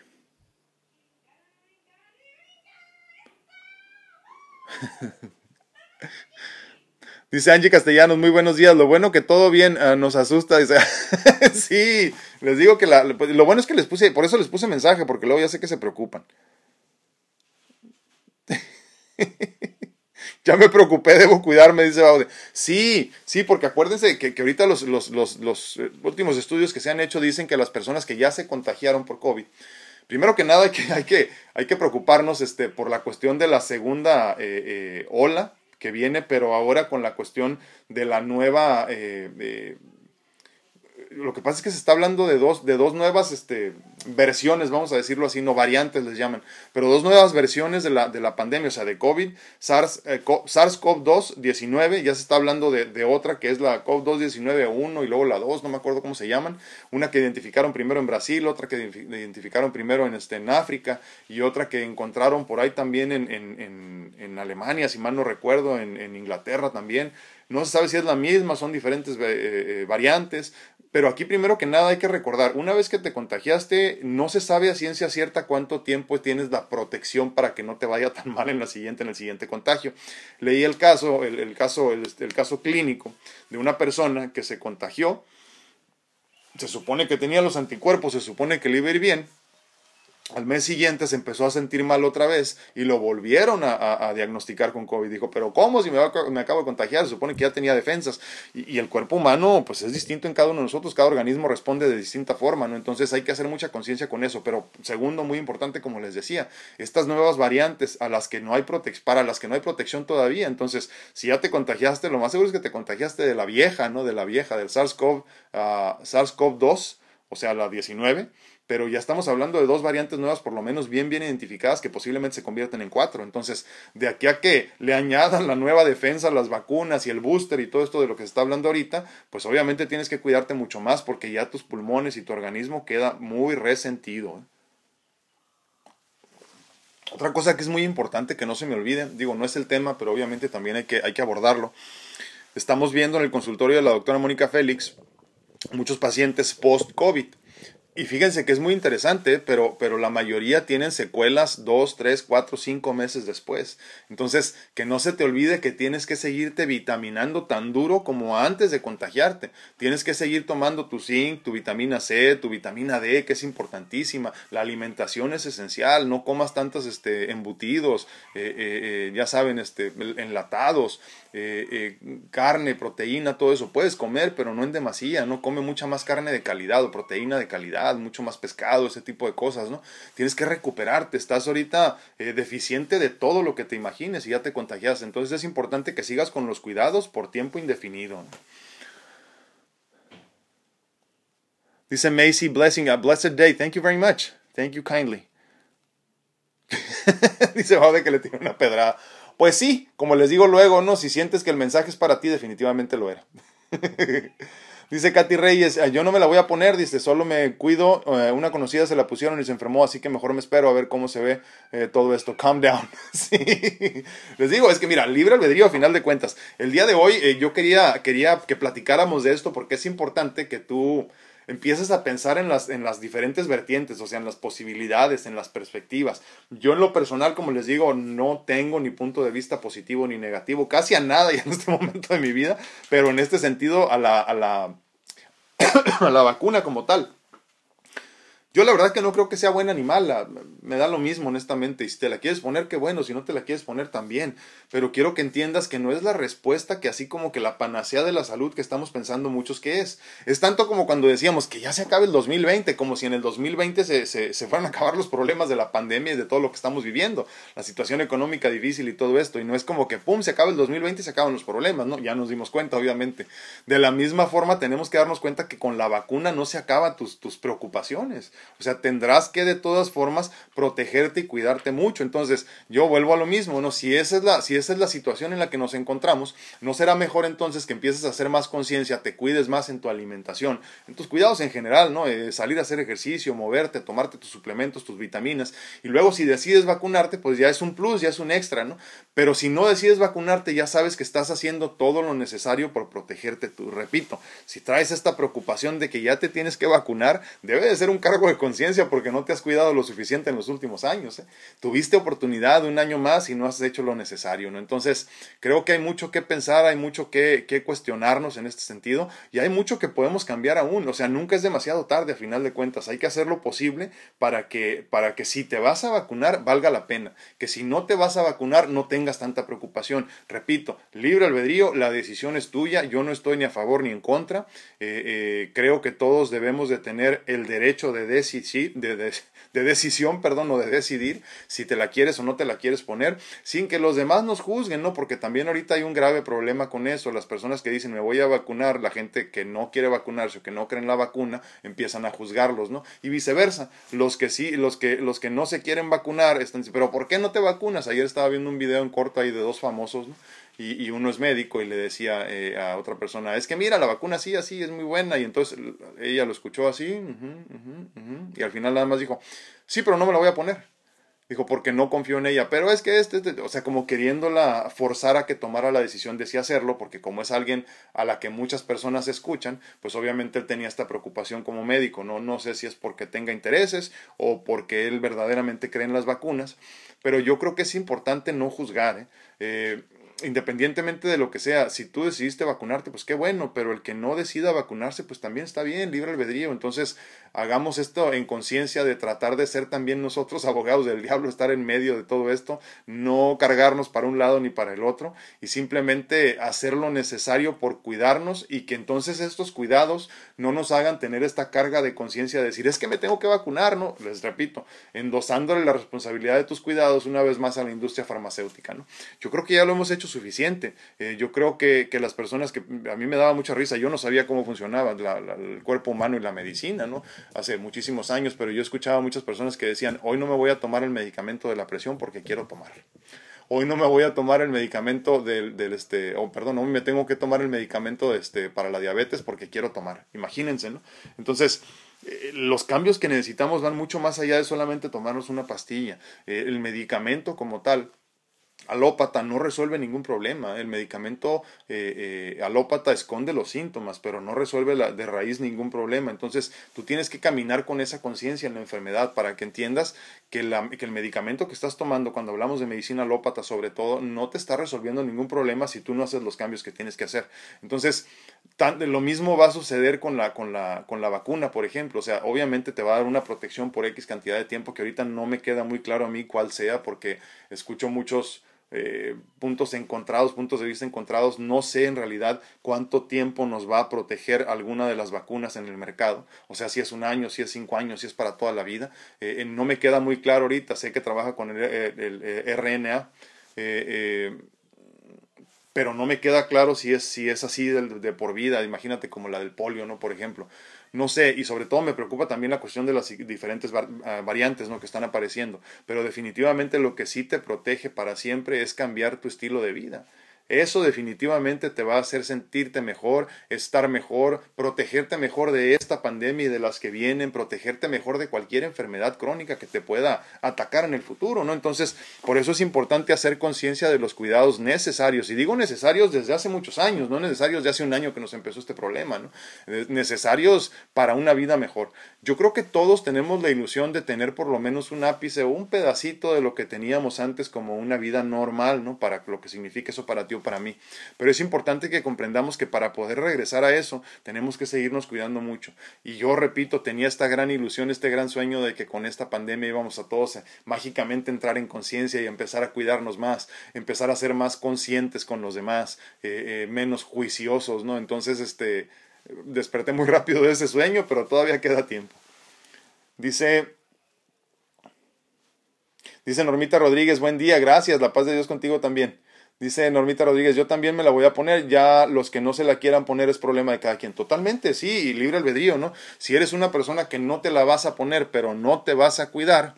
[laughs] Dice Angie Castellanos, muy buenos días. Lo bueno que todo bien ah, nos asusta. Dice, [laughs] sí, les digo que pues, lo bueno es que les puse, por eso les puse mensaje, porque luego ya sé que se preocupan. [laughs] ya me preocupé, debo cuidarme, dice Baude. Sí, sí, porque acuérdense que, que ahorita los, los, los, eh, últimos estudios que se han hecho dicen que las personas que ya se contagiaron por COVID, primero que nada hay que, [laughs] hay que, hay que preocuparnos este, por la cuestión de la segunda eh, eh, ola que viene, pero ahora con la cuestión de la nueva lo que pasa es que se está hablando de dos, de dos nuevas este, versiones, vamos a decirlo así, no variantes les llaman, pero dos nuevas versiones de la, de la pandemia, o sea, de COVID, SARS, eh, SARS-CoV-2 19, ya se está hablando de, de otra que es la CoV-2 1 y luego la 2, no me acuerdo cómo se llaman, una que identificaron primero en Brasil, otra que identificaron primero en, este, en África y otra que encontraron por ahí también en, en, en Alemania, si mal no recuerdo, en, Inglaterra también. No se sabe si es la misma, son diferentes eh, eh, variantes, pero aquí primero que nada hay que recordar, una vez que te contagiaste, no se sabe a ciencia cierta cuánto tiempo tienes la protección para que no te vaya tan mal en la siguiente, en el siguiente contagio. Leí el caso, el, caso, el, el caso clínico de una persona que se contagió, se supone que tenía los anticuerpos, se supone que le iba a ir bien, al mes siguiente se empezó a sentir mal otra vez y lo volvieron a, diagnosticar con COVID. Dijo, pero ¿cómo si me, acabo de contagiar? Se supone que ya tenía defensas. Y, el cuerpo humano, pues es distinto en cada uno de nosotros, cada organismo responde de distinta forma, ¿no? Entonces hay que hacer mucha conciencia con eso. Pero segundo, muy importante, como les decía, estas nuevas variantes a las que no hay para las que no hay protección todavía. Entonces, si ya te contagiaste, lo más seguro es que te contagiaste de la vieja, ¿no? De la vieja, del SARS-CoV, uh, SARS-CoV-2, o sea, la 19 pero ya estamos hablando de dos variantes nuevas por lo menos bien bien identificadas que posiblemente se convierten en cuatro. Entonces, de aquí a que le añadan la nueva defensa, las vacunas y el booster y todo esto de lo que se está hablando ahorita, pues obviamente tienes que cuidarte mucho más porque ya tus pulmones y tu organismo queda muy resentido. ¿eh? Otra cosa que es muy importante que no se me olvide, digo, no es el tema, pero obviamente también hay que, hay que abordarlo. Estamos viendo en el consultorio de la doctora Mónica Félix muchos pacientes post-COVID. Y fíjense que es muy interesante, pero, pero la mayoría tienen secuelas dos, tres, cuatro, cinco meses después. Entonces, que no se te olvide que tienes que seguirte vitaminando tan duro como antes de contagiarte. Tienes que seguir tomando tu zinc, tu vitamina C, tu vitamina D, que es importantísima. La alimentación es esencial. No comas tantos este, embutidos, eh, eh, eh, ya saben, este, enlatados. Eh, eh, carne, proteína, todo eso. Puedes comer, pero no en demasía, ¿no? Come mucha más carne de calidad o proteína de calidad, mucho más pescado, ese tipo de cosas, ¿no? Tienes que recuperarte, estás ahorita eh, deficiente de todo lo que te imagines y ya te contagias. Entonces es importante que sigas con los cuidados por tiempo indefinido. Dice Macy, blessing, a blessed day. Thank you very much. Thank you kindly. [laughs] Dice Jode que le tiene una pedrada. Pues sí, como les digo luego, ¿no? Si sientes que el mensaje es para ti, definitivamente lo era. [laughs] dice Katy Reyes, ah, yo no me la voy a poner, dice, solo me cuido, eh, una conocida se la pusieron y se enfermó, así que mejor me espero a ver cómo se ve eh, todo esto. Calm down. [laughs] Les digo, es que mira, libre albedrío a final de cuentas. El día de hoy eh, yo quería, quería que platicáramos de esto porque es importante que tú empiezas a pensar en las, en las diferentes vertientes, o sea, en las posibilidades, en las perspectivas. Yo en lo personal, como les digo, no tengo ni punto de vista positivo ni negativo, casi a nada ya en este [laughs] momento de mi vida, pero en este sentido a la, a la, [coughs] a la vacuna como tal. Yo la verdad que no creo que sea buena ni mala, me da lo mismo honestamente, y si te la quieres poner, qué bueno, si no te la quieres poner también, pero quiero que entiendas que no es la respuesta que así como que la panacea de la salud que estamos pensando muchos que es. Es tanto como cuando decíamos que ya se acabe el 2020, como si en el 2020 se, se, se fueran a acabar los problemas de la pandemia y de todo lo que estamos viviendo, la situación económica difícil y todo esto, y no es como que pum, se acaba el 2020 y se acaban los problemas, ¿no? Ya nos dimos cuenta, obviamente. De la misma forma tenemos que darnos cuenta que con la vacuna no se acaban tus, tus preocupaciones o sea, tendrás que de todas formas protegerte y cuidarte mucho. Entonces, yo vuelvo a lo mismo, ¿no? Si esa es la, si esa es la situación en la que nos encontramos, ¿no será mejor entonces que empieces a hacer más conciencia, te cuides más en tu alimentación, en tus cuidados en general, ¿no? Eh, salir a hacer ejercicio, moverte, tomarte tus suplementos, tus vitaminas. Y luego si decides vacunarte, pues ya es un plus, ya es un extra, ¿no? Pero si no decides vacunarte, ya sabes que estás haciendo todo lo necesario por protegerte tú. Repito, si traes esta preocupación de que ya te tienes que vacunar, debe de ser un cargo conciencia porque no te has cuidado lo suficiente en los últimos años. ¿eh? Tuviste oportunidad un año más y no has hecho lo necesario. ¿no? Entonces, creo que hay mucho que pensar, hay mucho que, que cuestionarnos en este sentido y hay mucho que podemos cambiar aún. O sea, nunca es demasiado tarde a final de cuentas. Hay que hacer lo posible para que, para que si te vas a vacunar valga la pena. Que si no te vas a vacunar no tengas tanta preocupación. Repito, libre albedrío, la decisión es tuya. Yo no estoy ni a favor ni en contra. Eh, eh, creo que todos debemos de tener el derecho de de, de, decisión, perdón, o de decidir si te la quieres o no te la quieres poner, sin que los demás nos juzguen, ¿no? Porque también ahorita hay un grave problema con eso. Las personas que dicen me voy a vacunar, la gente que no quiere vacunarse o que no cree en la vacuna, empiezan a juzgarlos, ¿no? Y viceversa, los que sí, los que, los que no se quieren vacunar, están, pero ¿por qué no te vacunas? Ayer estaba viendo un video en corto ahí de dos famosos, ¿no? Y, uno es médico y le decía eh, a otra persona, es que mira, la vacuna sí, así, es muy buena, y entonces ella lo escuchó así, y al final nada más dijo, sí, pero no me la voy a poner. Dijo, porque no confío en ella, pero es que este, este, o sea, como queriéndola forzar a que tomara la decisión de sí hacerlo, porque como es alguien a la que muchas personas escuchan, pues obviamente él tenía esta preocupación como médico, no, no sé si es porque tenga intereses o porque él verdaderamente cree en las vacunas, pero yo creo que es importante no juzgar, ¿eh? eh independientemente de lo que sea, si tú decidiste vacunarte, pues qué bueno, pero el que no decida vacunarse, pues también está bien, libre albedrío. Entonces, hagamos esto en conciencia de tratar de ser también nosotros abogados del diablo, estar en medio de todo esto, no cargarnos para un lado ni para el otro y simplemente hacer lo necesario por cuidarnos y que entonces estos cuidados no nos hagan tener esta carga de conciencia de decir, es que me tengo que vacunar, ¿no? Les repito, endosándole la responsabilidad de tus cuidados una vez más a la industria farmacéutica, ¿no? Yo creo que ya lo hemos hecho suficiente. Eh, yo creo que, que, las personas que a mí me daba mucha risa, yo no sabía cómo funcionaba el cuerpo humano y la medicina, ¿no? Hace muchísimos años, pero yo escuchaba a muchas personas que decían, hoy no me voy a tomar el medicamento de la presión porque quiero tomar. Hoy no me voy a tomar el medicamento del, este, oh, perdón, hoy me tengo que tomar el medicamento este, para la diabetes porque quiero tomar. Imagínense, ¿no? Entonces, eh, los cambios que necesitamos van mucho más allá de solamente tomarnos una pastilla. Eh, el medicamento como tal alópata no resuelve ningún problema. El medicamento eh, eh, alópata esconde los síntomas, pero no resuelve la, de raíz ningún problema. Entonces, tú tienes que caminar con esa conciencia en la enfermedad para que entiendas que, la, que, el medicamento que estás tomando, cuando hablamos de medicina alópata sobre todo, no te está resolviendo ningún problema si tú no haces los cambios que tienes que hacer. Entonces, lo mismo va a suceder con la, con, la, con la vacuna, por ejemplo. O sea, obviamente te va a dar una protección por X cantidad de tiempo que ahorita no me queda muy claro a mí cuál sea, porque escucho muchos eh, puntos encontrados, puntos de vista encontrados. No sé en realidad cuánto tiempo nos va a proteger alguna de las vacunas en el mercado. O sea, si es un año, si es cinco años, si es para toda la vida. Eh, eh, no me queda muy claro ahorita. Sé que trabaja con el, RNA. pero no me queda claro si es, si es así de, por vida, imagínate como la del polio, ¿no? Por ejemplo no sé, y sobre todo me preocupa también la cuestión de las diferentes ah, variantes ¿no? que están apareciendo, pero definitivamente lo que sí te protege para siempre es cambiar tu estilo de vida. Eso definitivamente te va a hacer sentirte mejor, estar mejor, protegerte mejor de esta pandemia y de las que vienen, protegerte mejor de cualquier enfermedad crónica que te pueda atacar en el futuro, ¿no? Entonces, por eso es importante hacer conciencia de los cuidados necesarios. Y digo necesarios desde hace muchos años, no necesarios de hace un año que nos empezó este problema, ¿no? Necesarios para una vida mejor. Yo creo que todos tenemos la ilusión de tener por lo menos un ápice o un pedacito de lo que teníamos antes como una vida normal, ¿no? Para lo que significa eso para ti para mí. Pero es importante que comprendamos que para poder regresar a eso tenemos que seguirnos cuidando mucho. Y yo repito, tenía esta gran ilusión, este gran sueño de que con esta pandemia íbamos a todos mágicamente entrar en conciencia y empezar a cuidarnos más, empezar a ser más conscientes con los demás, eh, eh, menos juiciosos, ¿no? Entonces, este, desperté muy [laughs] rápido de ese sueño, pero todavía queda tiempo. Dice Dice Normita Rodríguez, buen día, gracias, la paz de Dios contigo también. Dice Normita Rodríguez, yo también me la voy a poner, ya los que no se la quieran poner es problema de cada quien. Totalmente, sí, y libre albedrío, ¿no? Si eres una persona que no te la vas a poner, pero no te vas a cuidar,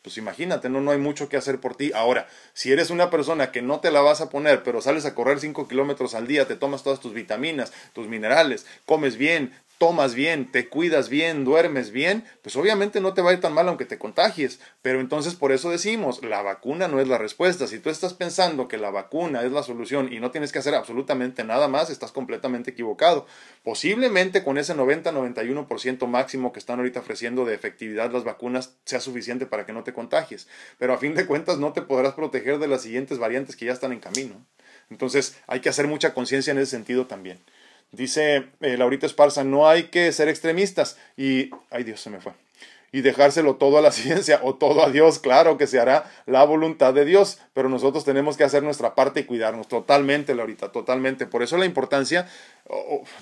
pues imagínate, no, no hay mucho que hacer por ti. Ahora, si eres una persona que no te la vas a poner, pero sales a correr 5 kilómetros al día, te tomas todas tus vitaminas, tus minerales, comes bien, tomas bien, te cuidas bien, duermes bien, pues obviamente no te va a ir tan mal aunque te contagies. Pero entonces por eso decimos, la vacuna no es la respuesta. Si tú estás pensando que la vacuna es la solución y no tienes que hacer absolutamente nada más, estás completamente equivocado. Posiblemente con ese 90-91% máximo que están ahorita ofreciendo de efectividad las vacunas sea suficiente para que no te contagies. Pero a fin de cuentas no te podrás proteger de las siguientes variantes que ya están en camino. Entonces hay que hacer mucha conciencia en ese sentido también. Dice eh, Laurita Esparza, no hay que ser extremistas. Y, ay Dios, se me fue. Y dejárselo todo a la [laughs] ciencia o todo a Dios. Claro que se hará la voluntad de Dios, pero nosotros tenemos que hacer nuestra parte y cuidarnos totalmente, Laurita, totalmente. Por eso la importancia,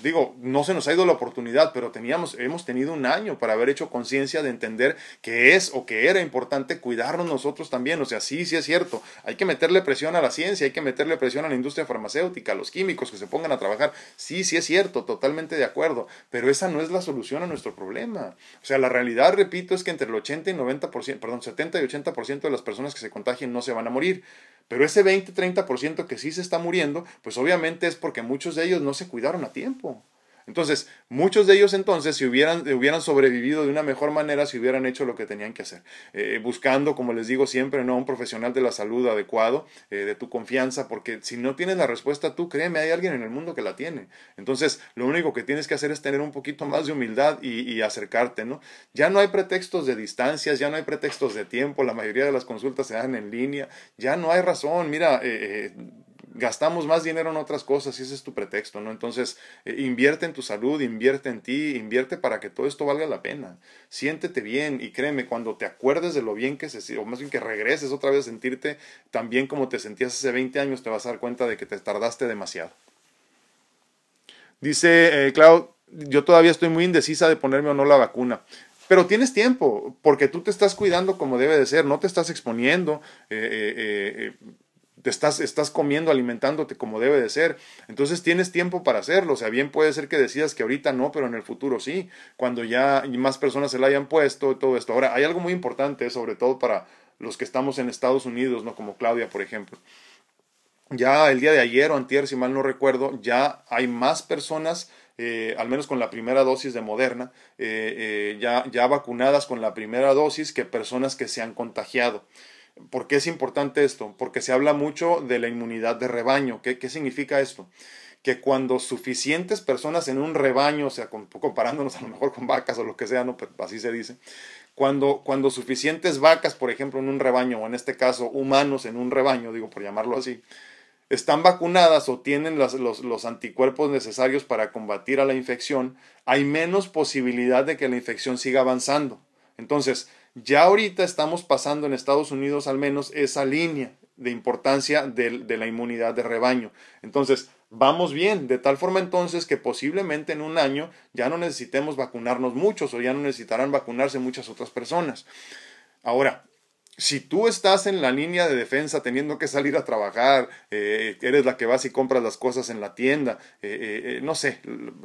digo, no se nos ha ido la oportunidad, pero teníamos, hemos tenido un año para haber hecho conciencia de entender que es o que era importante cuidarnos nosotros también. O sea, sí, sí es cierto. Hay que meterle presión a la ciencia, hay que meterle presión a la industria farmacéutica, a los químicos que se pongan a trabajar. Sí, sí es cierto, totalmente de acuerdo, pero esa no es la solución a nuestro problema. O sea, la realidad, repito, es que entre el 80 y 90%, perdón, 70 y 80% de las personas que se contagien no se van a morir. Pero ese 20-30% que sí se está muriendo, pues obviamente es porque muchos de ellos no se cuidaron a tiempo. Entonces, muchos de ellos entonces, si hubieran, hubieran sobrevivido de una mejor manera, si hubieran hecho lo que tenían que hacer, eh, buscando, como les digo siempre, ¿no? un profesional de la salud adecuado, eh, de tu confianza, porque si no tienes la respuesta tú, créeme, hay alguien en el mundo que la tiene. Entonces, lo único que tienes que hacer es tener un poquito más de humildad y, acercarte, ¿no? Ya no hay pretextos de distancias, ya no hay pretextos de tiempo, la mayoría de las consultas se dan en línea, ya no hay razón, mira, eh, gastamos más dinero en otras cosas y ese es tu pretexto, ¿no? Entonces, eh, invierte en tu salud, invierte en ti, invierte para que todo esto valga la pena. Siéntete bien y créeme, cuando te acuerdes de lo bien que se, o más bien que regreses otra vez a sentirte tan bien como te sentías hace 20 años, te vas a dar cuenta de que te tardaste demasiado. Dice eh, Cloud, yo todavía estoy muy indecisa de ponerme o no la vacuna. Pero tienes tiempo, porque tú te estás cuidando como debe de ser, no te estás exponiendo. Eh, eh estás, estás comiendo, alimentándote como debe de ser. Entonces tienes tiempo para hacerlo. O sea, bien puede ser que decidas que ahorita no, pero en el futuro sí, cuando ya más personas se la hayan puesto todo esto. Ahora, hay algo muy importante, sobre todo para los que estamos en Estados Unidos, ¿no? Como Claudia, por ejemplo. Ya el día de ayer o antier, si mal no recuerdo, ya hay más personas eh, al menos con la primera dosis de Moderna, eh, eh, ya, ya vacunadas con la primera dosis que personas que se han contagiado. ¿Por qué es importante esto? Porque se habla mucho de la inmunidad de rebaño. ¿Qué, significa esto? Que cuando suficientes personas en un rebaño, o sea, comparándonos a lo mejor con vacas o lo que sea, ¿no? Pero así se dice, cuando, cuando suficientes vacas, por ejemplo, en un rebaño, o en este caso humanos en un rebaño, digo por llamarlo así, están vacunadas o tienen los, los, anticuerpos necesarios para combatir a la infección, hay menos posibilidad de que la infección siga avanzando. Entonces, ya ahorita estamos pasando en Estados Unidos al menos esa línea de importancia de, de, la inmunidad de rebaño. Entonces, vamos bien, de tal forma entonces que posiblemente en un año ya no necesitemos vacunarnos muchos o ya no necesitarán vacunarse muchas otras personas. Ahora, si tú estás en la línea de defensa teniendo que salir a trabajar, eh, eres la que vas y compras las cosas en la tienda, eh, eh, no sé,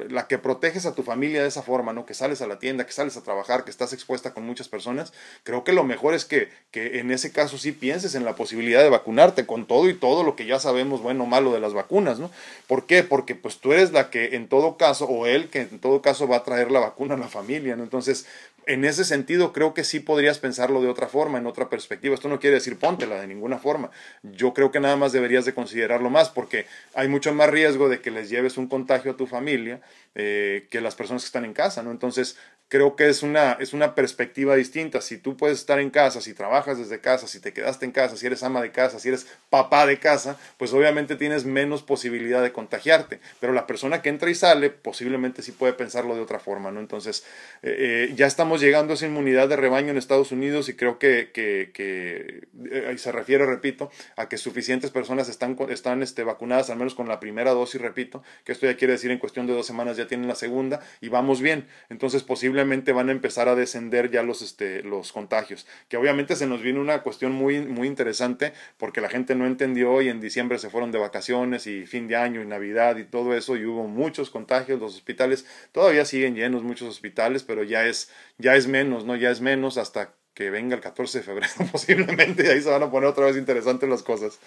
la que proteges a tu familia de esa forma, ¿no? Que sales a la tienda, que sales a trabajar, que estás expuesta con muchas personas, creo que lo mejor es que, que en ese caso sí pienses en la posibilidad de vacunarte con todo y todo lo que ya sabemos, bueno o malo de las vacunas, ¿no? ¿Por qué? Porque pues tú eres la que en todo caso, o él que en todo caso va a traer la vacuna a la familia, ¿no? Entonces, en ese sentido creo que sí podrías pensarlo de otra forma, en otra perspectiva. Esto no quiere decir póntela de ninguna forma. Yo creo que nada más deberías de considerarlo más porque hay mucho más riesgo de que les lleves un contagio a tu familia eh, que las personas que están en casa, ¿no? Entonces creo que es una, es una perspectiva distinta. Si tú puedes estar en casa, si trabajas desde casa, si te quedaste en casa, si eres ama de casa, si eres papá de casa, pues obviamente tienes menos posibilidad de contagiarte. Pero la persona que entra y sale posiblemente sí puede pensarlo de otra forma, ¿no? Entonces, eh, eh, ya estamos llegando a esa inmunidad de rebaño en Estados Unidos y creo que, eh, se refiere, repito, a que suficientes personas están, están este, vacunadas, al menos con la primera dosis, repito, que esto ya quiere decir en cuestión de dos semanas ya tienen la segunda y vamos bien. Entonces, posiblemente van a empezar a descender ya los, este, los contagios. Que obviamente se nos viene una cuestión muy, muy interesante porque la gente no entendió y en diciembre se fueron de vacaciones y fin de año y Navidad y todo eso y hubo muchos contagios. Los hospitales todavía siguen llenos, muchos hospitales, pero ya es, ya es menos, ¿no? Ya es menos hasta que venga el 14 de febrero [laughs] posiblemente ahí se van a poner otra vez interesantes las cosas.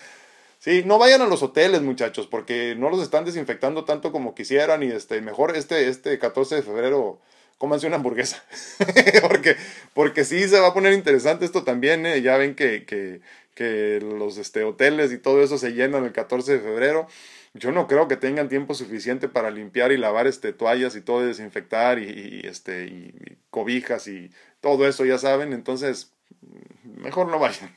Sí, no vayan a los hoteles, muchachos, porque no los están desinfectando tanto como quisieran y este mejor este este 14 de febrero cómanse una hamburguesa. [laughs] porque, porque sí se va a poner interesante esto también, ¿eh? Ya ven que, que, los este, hoteles y todo eso se llenan el 14 de febrero. Yo no creo que tengan tiempo suficiente para limpiar y lavar este, toallas y todo, desinfectar y, este, y cobijas y todo eso, ya saben. Entonces, mejor no vayan.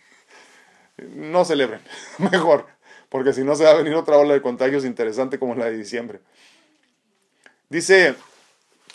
No celebren, [laughs] mejor, porque si no se va a venir otra ola de contagios interesante como la de diciembre. Dice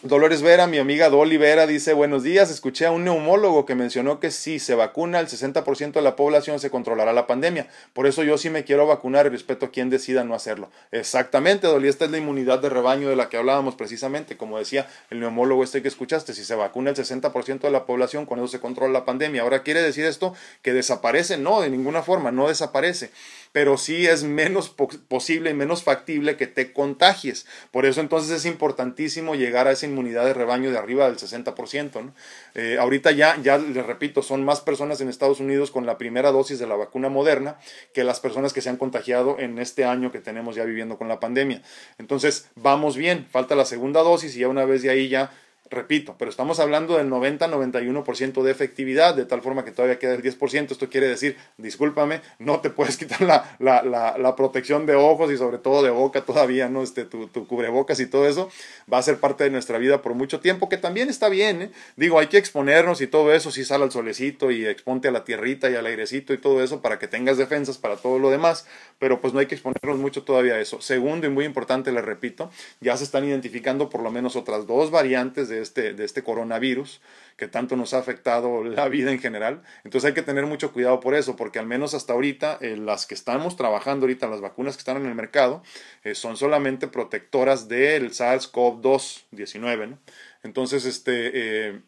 Dolores Vera, mi amiga Dolly Vera, dice, buenos días, escuché a un neumólogo que mencionó que si se vacuna el 60% de la población se controlará la pandemia. Por eso yo sí me quiero vacunar y respeto a quien decida no hacerlo. Exactamente, Dolly, esta es la inmunidad de rebaño de la que hablábamos precisamente. Como decía el neumólogo este que escuchaste, si se vacuna el 60% de la población, con eso se controla la pandemia. Ahora, ¿quiere decir esto que desaparece? No, de ninguna forma, no desaparece pero sí es menos posible y menos factible que te contagies. Por eso entonces es importantísimo llegar a esa inmunidad de rebaño de arriba del 60%. ¿no? Eh, ahorita ya, ya les repito, son más personas en Estados Unidos con la primera dosis de la vacuna moderna que las personas que se han contagiado en este año que tenemos ya viviendo con la pandemia. Entonces, vamos bien, falta la segunda dosis y ya una vez de ahí ya Repito, pero estamos hablando del 90-91% de efectividad, de tal forma que todavía queda el 10%. Esto quiere decir, discúlpame, no te puedes [laughs] quitar la, la, la, protección de ojos y sobre todo de boca todavía, ¿no? Este, tu, tu, cubrebocas y todo eso va a ser parte de nuestra vida por mucho tiempo, que también está bien, ¿eh? Digo, hay que exponernos y todo eso, si sale al solecito y exponte a la tierrita y al airecito y todo eso para que tengas defensas para todo lo demás, pero pues no hay que exponernos mucho todavía a eso. Segundo y muy importante, le repito, ya se están identificando por lo menos otras dos variantes de de este, de este coronavirus que tanto nos ha afectado la vida en general. Entonces hay que tener mucho cuidado por eso, porque al menos hasta ahorita eh, las que estamos trabajando ahorita, las vacunas que están en el mercado, eh, son solamente protectoras del SARS-CoV-2 19. Entonces este, eh,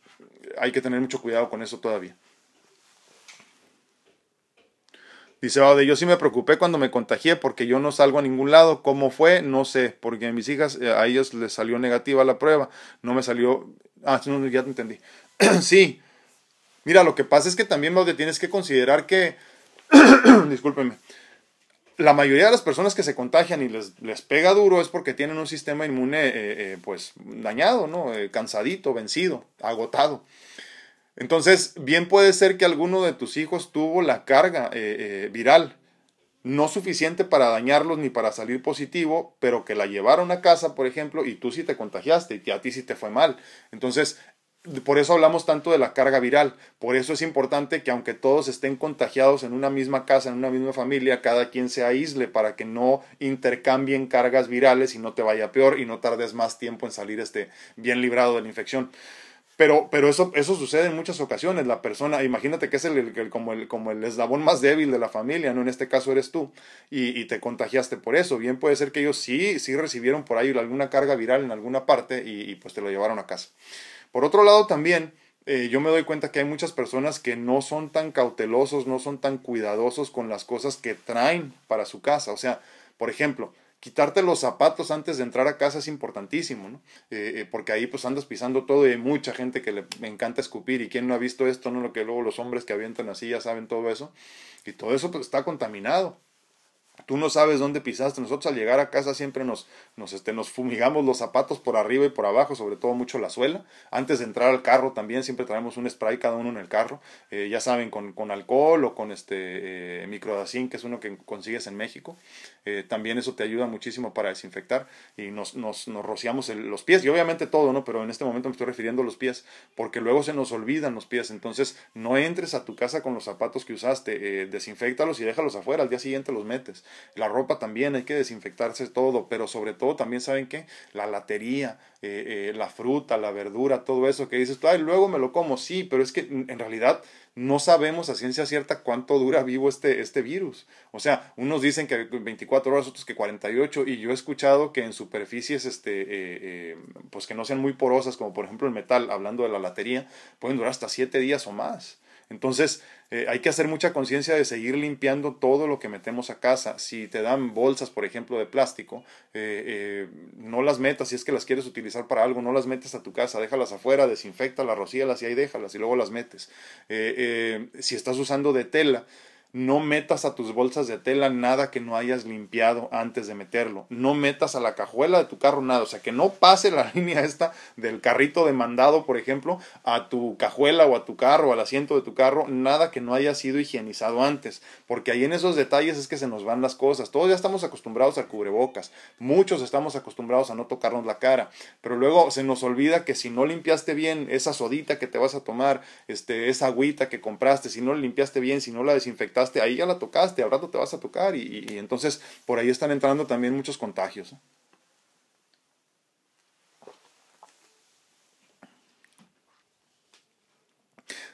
hay que tener mucho cuidado con eso todavía. Dice Baude, yo sí me preocupé cuando me contagié porque yo no salgo a ningún lado. ¿Cómo fue? No sé, porque a mis hijas, eh, a ellas les salió negativa la prueba. No me salió... Ah, no, ya te entendí. [clears throat] sí. Mira, lo que pasa es que también, Baude, tienes que considerar que... [clears throat] Discúlpeme. La mayoría de las personas que se contagian y les, les pega duro es porque tienen un sistema inmune eh, eh, pues dañado, ¿no? cansadito, vencido, agotado. Entonces, bien puede ser que alguno de tus hijos tuvo la carga eh, eh, viral, no suficiente para dañarlos ni para salir positivo, pero que la llevaron a casa, por ejemplo, y tú sí te contagiaste y a ti sí te fue mal. Entonces, por eso hablamos tanto de la carga viral. Por eso es importante que aunque todos estén contagiados en una misma casa, en una misma familia, cada quien se aísle para que no intercambien cargas virales y no te vaya peor y no tardes más tiempo en salir este bien librado de la infección. Pero, pero eso, eso sucede en muchas ocasiones. La persona, imagínate que es el, como, el, como el eslabón más débil de la familia, ¿no? En este caso eres tú, y, y, te contagiaste por eso. Bien puede ser que ellos sí, sí recibieron por ahí alguna carga viral en alguna parte y, pues te lo llevaron a casa. Por otro lado también, eh, yo me doy cuenta que hay muchas personas que no son tan cautelosos, no son tan cuidadosos con las cosas que traen para su casa. O sea, por ejemplo, quitarte los zapatos antes de entrar a casa es importantísimo, ¿no? Eh, eh, porque ahí pues andas pisando todo y hay mucha gente que le encanta escupir y quien no ha visto esto, ¿no? Lo que luego los hombres que avientan así ya saben todo eso y todo eso pues está contaminado. Tú no sabes dónde pisaste. Nosotros al llegar a casa siempre nos, nos, este, nos fumigamos los zapatos por arriba y por abajo, sobre todo mucho la suela. Antes de entrar al carro también siempre traemos un spray cada uno en el carro. Eh, ya saben, con, con, alcohol o con este eh, microdacin, que es uno que consigues en México. Eh, también eso te ayuda muchísimo para desinfectar. Y nos, nos, nos rociamos los pies y obviamente todo, ¿no? Pero en este momento me estoy refiriendo a los pies porque luego se nos olvidan los pies. Entonces no entres a tu casa con los zapatos que usaste. Eh, desinfectalos y déjalos afuera. Al día siguiente los metes. La ropa también hay que desinfectarse todo, pero sobre todo también saben que la latería, eh, eh, la fruta, la verdura, todo eso que dices, ay, luego me lo como, sí, pero es que en realidad no sabemos a ciencia cierta cuánto dura vivo este, este virus. O sea, unos dicen que 24 horas, otros que 48, y yo he escuchado que en superficies este, eh, pues que no sean muy porosas, como por ejemplo el metal, hablando de la latería, pueden durar hasta 7 días o más. Entonces, eh, hay que hacer mucha conciencia de seguir limpiando todo lo que metemos a casa. Si te dan bolsas, por ejemplo, de plástico, eh, eh, no las metas si es que las quieres utilizar para algo, no las metes a tu casa, déjalas afuera, desinfectalas, rocíalas y ahí déjalas y luego las metes. si estás usando de tela, no metas a tus bolsas de tela nada que no hayas limpiado antes de meterlo. No metas a la cajuela de tu carro nada. O sea, que no pase la [laughs] línea esta del carrito de mandado, por ejemplo, a tu cajuela o a tu carro, al asiento de tu carro, nada que no haya sido higienizado antes. Porque ahí en esos detalles es que se nos van las cosas. Todos ya estamos acostumbrados a cubrebocas. Muchos estamos acostumbrados a no tocarnos la cara. Pero luego se nos olvida que si no limpiaste bien esa sodita que te vas a tomar, este, esa agüita que compraste, si no la limpiaste bien, si no la desinfectaste, ahí ya la tocaste, al rato te vas a tocar y, entonces por ahí están entrando también muchos contagios. ¿eh?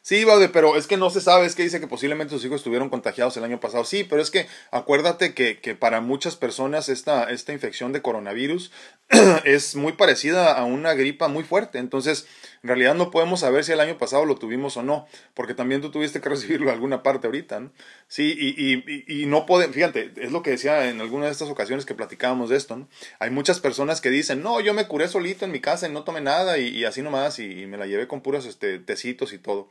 Sí, Baude, pero es que no se sabe, es que dice que posiblemente sus hijos estuvieron contagiados el año pasado. Sí, pero es que acuérdate que, que para muchas personas esta, esta infección de coronavirus [clears throat] es muy parecida a una gripa muy fuerte. Entonces, en realidad no podemos saber si el año pasado lo tuvimos o no, porque también tú tuviste que [laughs] recibirlo en alguna parte ahorita, ¿no? Sí, y, y, y no pueden, fíjate, es lo que decía en alguna de estas ocasiones que platicábamos de esto, ¿no? Hay muchas personas que dicen, no, yo me curé solito en mi casa y no tomé nada y, y así nomás y, me la llevé con puros este, tecitos y todo.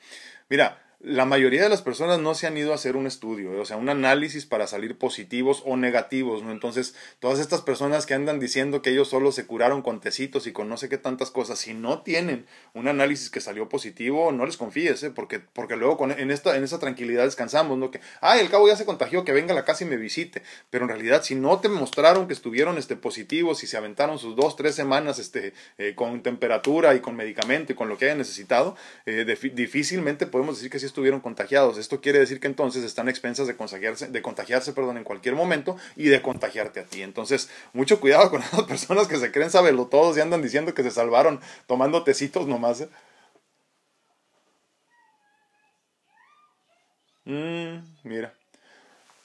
Mira, la mayoría de las personas no se han ido a hacer un estudio, o sea, un análisis para salir positivos o negativos, ¿no? Entonces, todas estas personas que andan diciendo que ellos solo se curaron con tecitos y con no sé qué tantas cosas, si no tienen un análisis que salió positivo, no les confíes, ¿eh? Porque, porque luego con, en, esta, en esa tranquilidad descansamos, ¿no? Que, ay, el cabo ya se contagió, que venga a la casa y me visite. Pero en realidad, si no te mostraron que estuvieron este, positivos y se aventaron sus dos, tres semanas este, eh, con temperatura y con medicamento y con lo que hayan necesitado, eh, difícilmente podemos decir que sí estuvieron contagiados. Esto quiere decir que entonces están expensas de contagiarse, de contagiarse perdón, en cualquier momento y de contagiarte a ti. Entonces, mucho cuidado con [laughs] esas personas que se creen saberlo todos y andan diciendo que se salvaron tomando tecitos nomás. ¿eh? Mm, mira.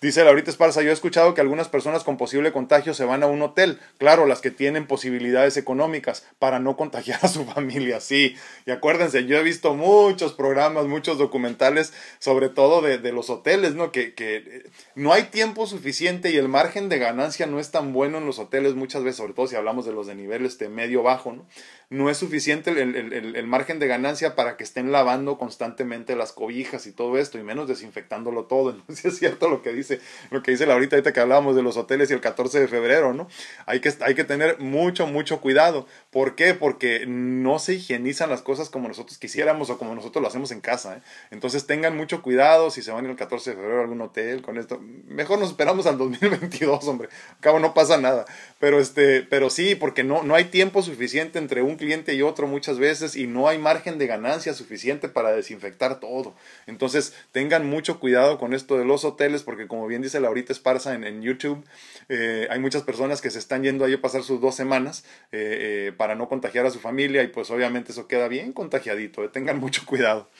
Dice Laurita Esparza, yo he escuchado que algunas personas con posible contagio se van a un hotel, claro, las que tienen posibilidades económicas para no contagiar a su [laughs] familia, sí. Y acuérdense, yo he visto muchos programas, muchos documentales, sobre todo de, los hoteles, ¿no? Que, que, eh, no hay tiempo suficiente y el margen de ganancia no es tan bueno en los hoteles muchas veces, sobre todo si hablamos de los de nivel este, medio-bajo, ¿no? no es suficiente el, el, el, margen de ganancia para que estén lavando constantemente las cobijas y todo esto, y menos desinfectándolo todo. [laughs] Entonces es cierto lo que dice, lo que dice Laurita ahorita que hablábamos de los hoteles y el 14 de febrero, ¿no? Hay que, hay que tener mucho, mucho cuidado. ¿Por qué? Porque no se higienizan las cosas como nosotros quisiéramos o como nosotros lo hacemos en casa. ¿eh? Entonces tengan mucho cuidado si se van el 14 de febrero a algún hotel con esto. Mejor nos esperamos al 2022, hombre. Al cabo no pasa nada. Pero, este, pero sí, porque no, no hay tiempo suficiente entre un cliente y otro muchas veces y no hay margen de ganancia suficiente para desinfectar todo. Entonces tengan mucho cuidado con esto de los hoteles porque como bien dice Laurita Esparza en, YouTube, eh, hay muchas personas que se están yendo ahí a pasar sus dos semanas eh, eh, para no contagiar a su familia y pues obviamente eso queda bien contagiadito. tengan mucho cuidado.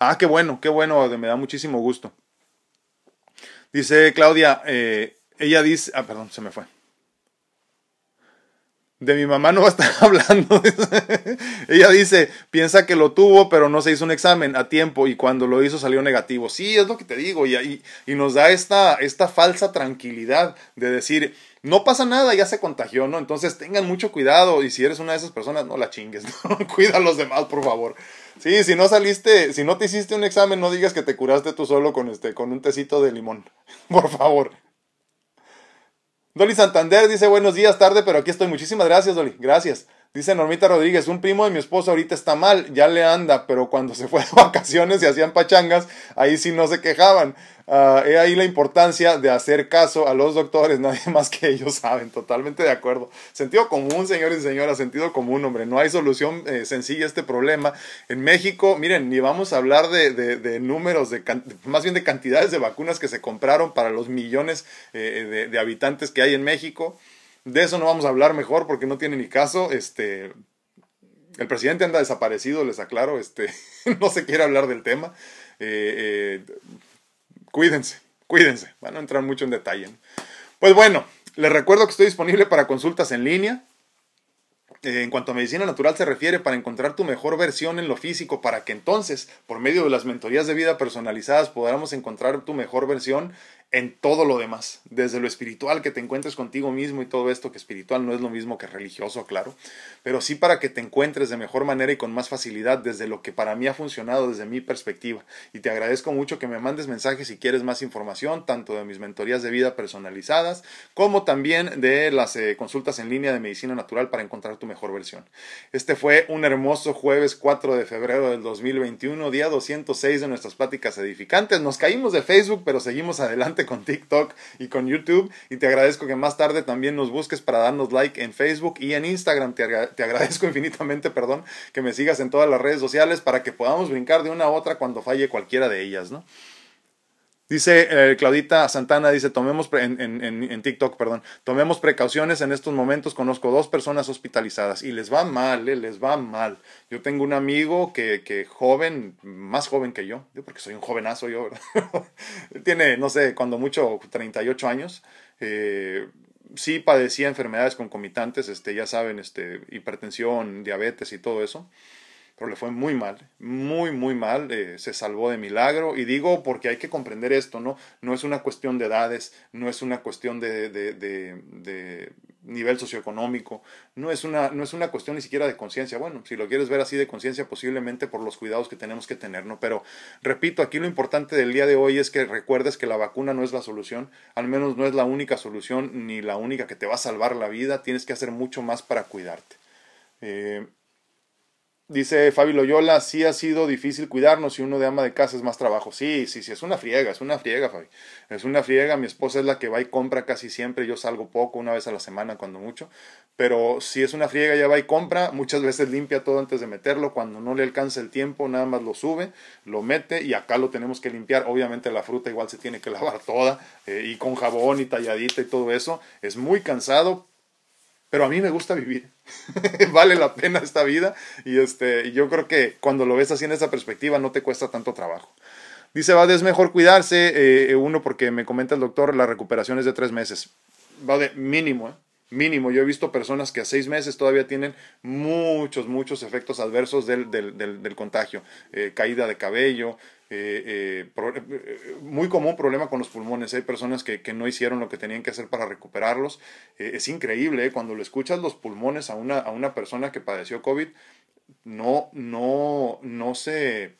Ah, qué bueno, qué bueno, me da muchísimo gusto. Dice Claudia, ella dice, ah, perdón, se me fue. De mi mamá no va a estar [laughs] hablando. Ella dice, piensa que lo tuvo, pero no se hizo un examen a tiempo y cuando lo hizo salió negativo. Sí, es lo que te digo y, y, y nos da esta, esta falsa tranquilidad de decir, no pasa nada, ya se contagió, ¿no? Entonces tengan mucho cuidado y si eres una de esas personas, no la chingues, [laughs] ¿no? Cuida a los demás, por favor. Sí, si no saliste, si no te hiciste un examen, no digas que te curaste tú solo con, este, con un tecito de limón, [laughs] por favor. Dolly Santander dice buenos días, tarde, pero aquí estoy. Muchísimas gracias, Dolly. Gracias. Dice Normita Rodríguez, un primo de mi esposo ahorita está mal, ya le anda, pero cuando se fue de [laughs] vacaciones y hacían pachangas, ahí sí no se quejaban. Uh, he ahí la importancia de hacer caso a los doctores, [laughs] nadie más que ellos saben, totalmente de acuerdo. Sentido común, señores y señoras, sentido común, hombre, no hay solución eh, sencilla a este problema. En México, miren, ni vamos a hablar de, de, números, de más bien de cantidades de vacunas que se compraron para los millones eh, de habitantes que hay en México. De eso no vamos a hablar mejor porque no tiene ni caso. Este, el presidente anda desaparecido, les aclaro. Este, [laughs] no se quiere hablar del tema. Eh, eh, cuídense, cuídense. Van a entrar mucho en detalle. Pues bueno, les recuerdo que estoy disponible para consultas en línea. Eh, en cuanto a medicina natural se refiere, para encontrar tu mejor versión en lo físico, para que entonces, por medio de las mentorías de vida personalizadas, podamos encontrar tu mejor versión en todo lo demás, desde lo espiritual, que te encuentres contigo mismo y todo esto, que espiritual no es lo mismo que religioso, claro, pero sí para que te encuentres de mejor manera y con más facilidad desde lo que para mí ha funcionado desde mi perspectiva. Y te agradezco mucho que me mandes mensajes si quieres más información, tanto de mis mentorías de vida personalizadas, como también de las eh, consultas en línea de medicina natural para encontrar tu mejor versión. Este fue un hermoso jueves 4 de febrero del 2021, día 206 de nuestras pláticas edificantes. Nos caímos de Facebook, pero seguimos adelante con TikTok y con YouTube. Y te agradezco que más tarde también nos busques para darnos like en Facebook y en Instagram. Te, te agradezco [laughs] infinitamente, perdón, que me sigas en todas las redes sociales para que podamos brincar de una a otra cuando falle cualquiera de ellas, ¿no? Dice eh, Claudita Santana, dice, tomemos en, en, TikTok, perdón, tomemos precauciones en estos momentos. Conozco dos personas hospitalizadas y les va mal, eh, les va mal. Yo tengo un amigo que, que joven, más joven que yo, porque soy un jovenazo yo, [laughs] Tiene, no sé, cuando mucho, 38 años. Eh, sí padecía enfermedades concomitantes, este, ya saben, este, hipertensión, diabetes y todo eso pero le fue muy mal, muy, muy mal, eh, se salvó de milagro. Y digo porque hay que comprender esto, ¿no? No es una cuestión de edades, no es una cuestión de, de, de, nivel socioeconómico, no es, una, no es una cuestión ni siquiera de conciencia. Bueno, si lo quieres ver así de conciencia, posiblemente por los cuidados que tenemos que tener, ¿no? Pero repito, aquí lo importante del día de hoy es que recuerdes que la vacuna no es la solución, al menos no es la única solución ni la única que te va a salvar la vida, tienes que hacer mucho más para cuidarte. Eh, Dice Fabi Loyola, sí ha sido difícil cuidarnos y uno de ama de casa es más trabajo. Sí, sí, sí, es una friega, es una friega, Fabi. Es una friega, mi esposa es la que va y compra casi siempre, yo salgo poco, una vez a la semana cuando mucho, pero si es una friega, ya va y compra, muchas veces limpia todo antes de meterlo, cuando no le alcanza el tiempo, nada más lo sube, lo mete y acá lo tenemos que limpiar. Obviamente la fruta igual se tiene que lavar toda eh, y con jabón y talladita y todo eso. Es muy cansado, pero a mí me gusta vivir. [laughs] vale la pena esta vida y este, yo creo que cuando lo ves así en esa perspectiva no te cuesta tanto trabajo. Dice Vade, es mejor cuidarse, eh, uno porque me comenta el doctor, la recuperación es de tres meses. Vade, mínimo, ¿eh? mínimo. Yo he visto personas que a seis meses todavía tienen muchos, muchos efectos adversos del, del, del, contagio. Eh, caída de cabello, eh, eh, muy común problema con los pulmones. Hay personas que, que, no hicieron lo que tenían que hacer para recuperarlos. es increíble, cuando le escuchas los pulmones a una, a una persona que padeció COVID, no, no, no se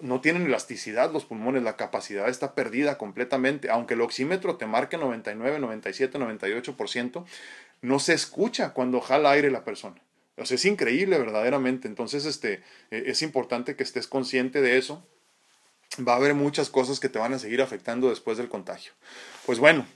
no tienen elasticidad los pulmones, la capacidad está perdida completamente. Aunque el oxímetro te marque 99, 97, 98%, no se escucha cuando jala aire la persona. O sea, es increíble verdaderamente. Entonces, este, eh, es importante que estés consciente de eso. Va a haber muchas cosas que te van a seguir afectando después del contagio. Pues bueno,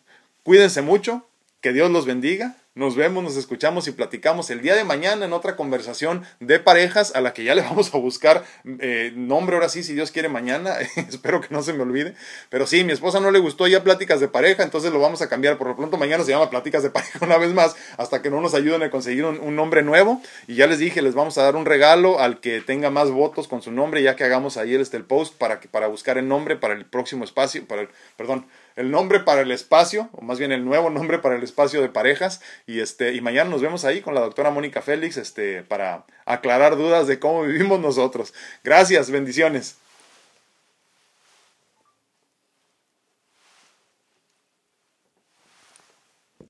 cuídense mucho, que Dios los bendiga nos vemos, nos escuchamos y platicamos el día de mañana en otra conversación de parejas a la que ya le [laughs] vamos a buscar eh, nombre ahora sí, si Dios quiere mañana. [laughs] Espero que no se me olvide. Pero sí, mi esposa no le gustó ya pláticas de pareja, entonces lo vamos a cambiar. Por lo pronto mañana se llama pláticas de pareja [laughs] una vez más hasta que no nos ayuden a conseguir un, nombre nuevo. Y ya les dije, les vamos a dar un regalo al que tenga más votos con su nombre, ya que hagamos ahí este, el post para, que, para buscar el nombre para el próximo espacio, para el, perdón, el nombre para el espacio, o más bien el nuevo nombre para el espacio de parejas. Y, este, y mañana nos vemos ahí con la doctora Mónica Félix este, para aclarar dudas de cómo [laughs] vivimos nosotros. Gracias, bendiciones.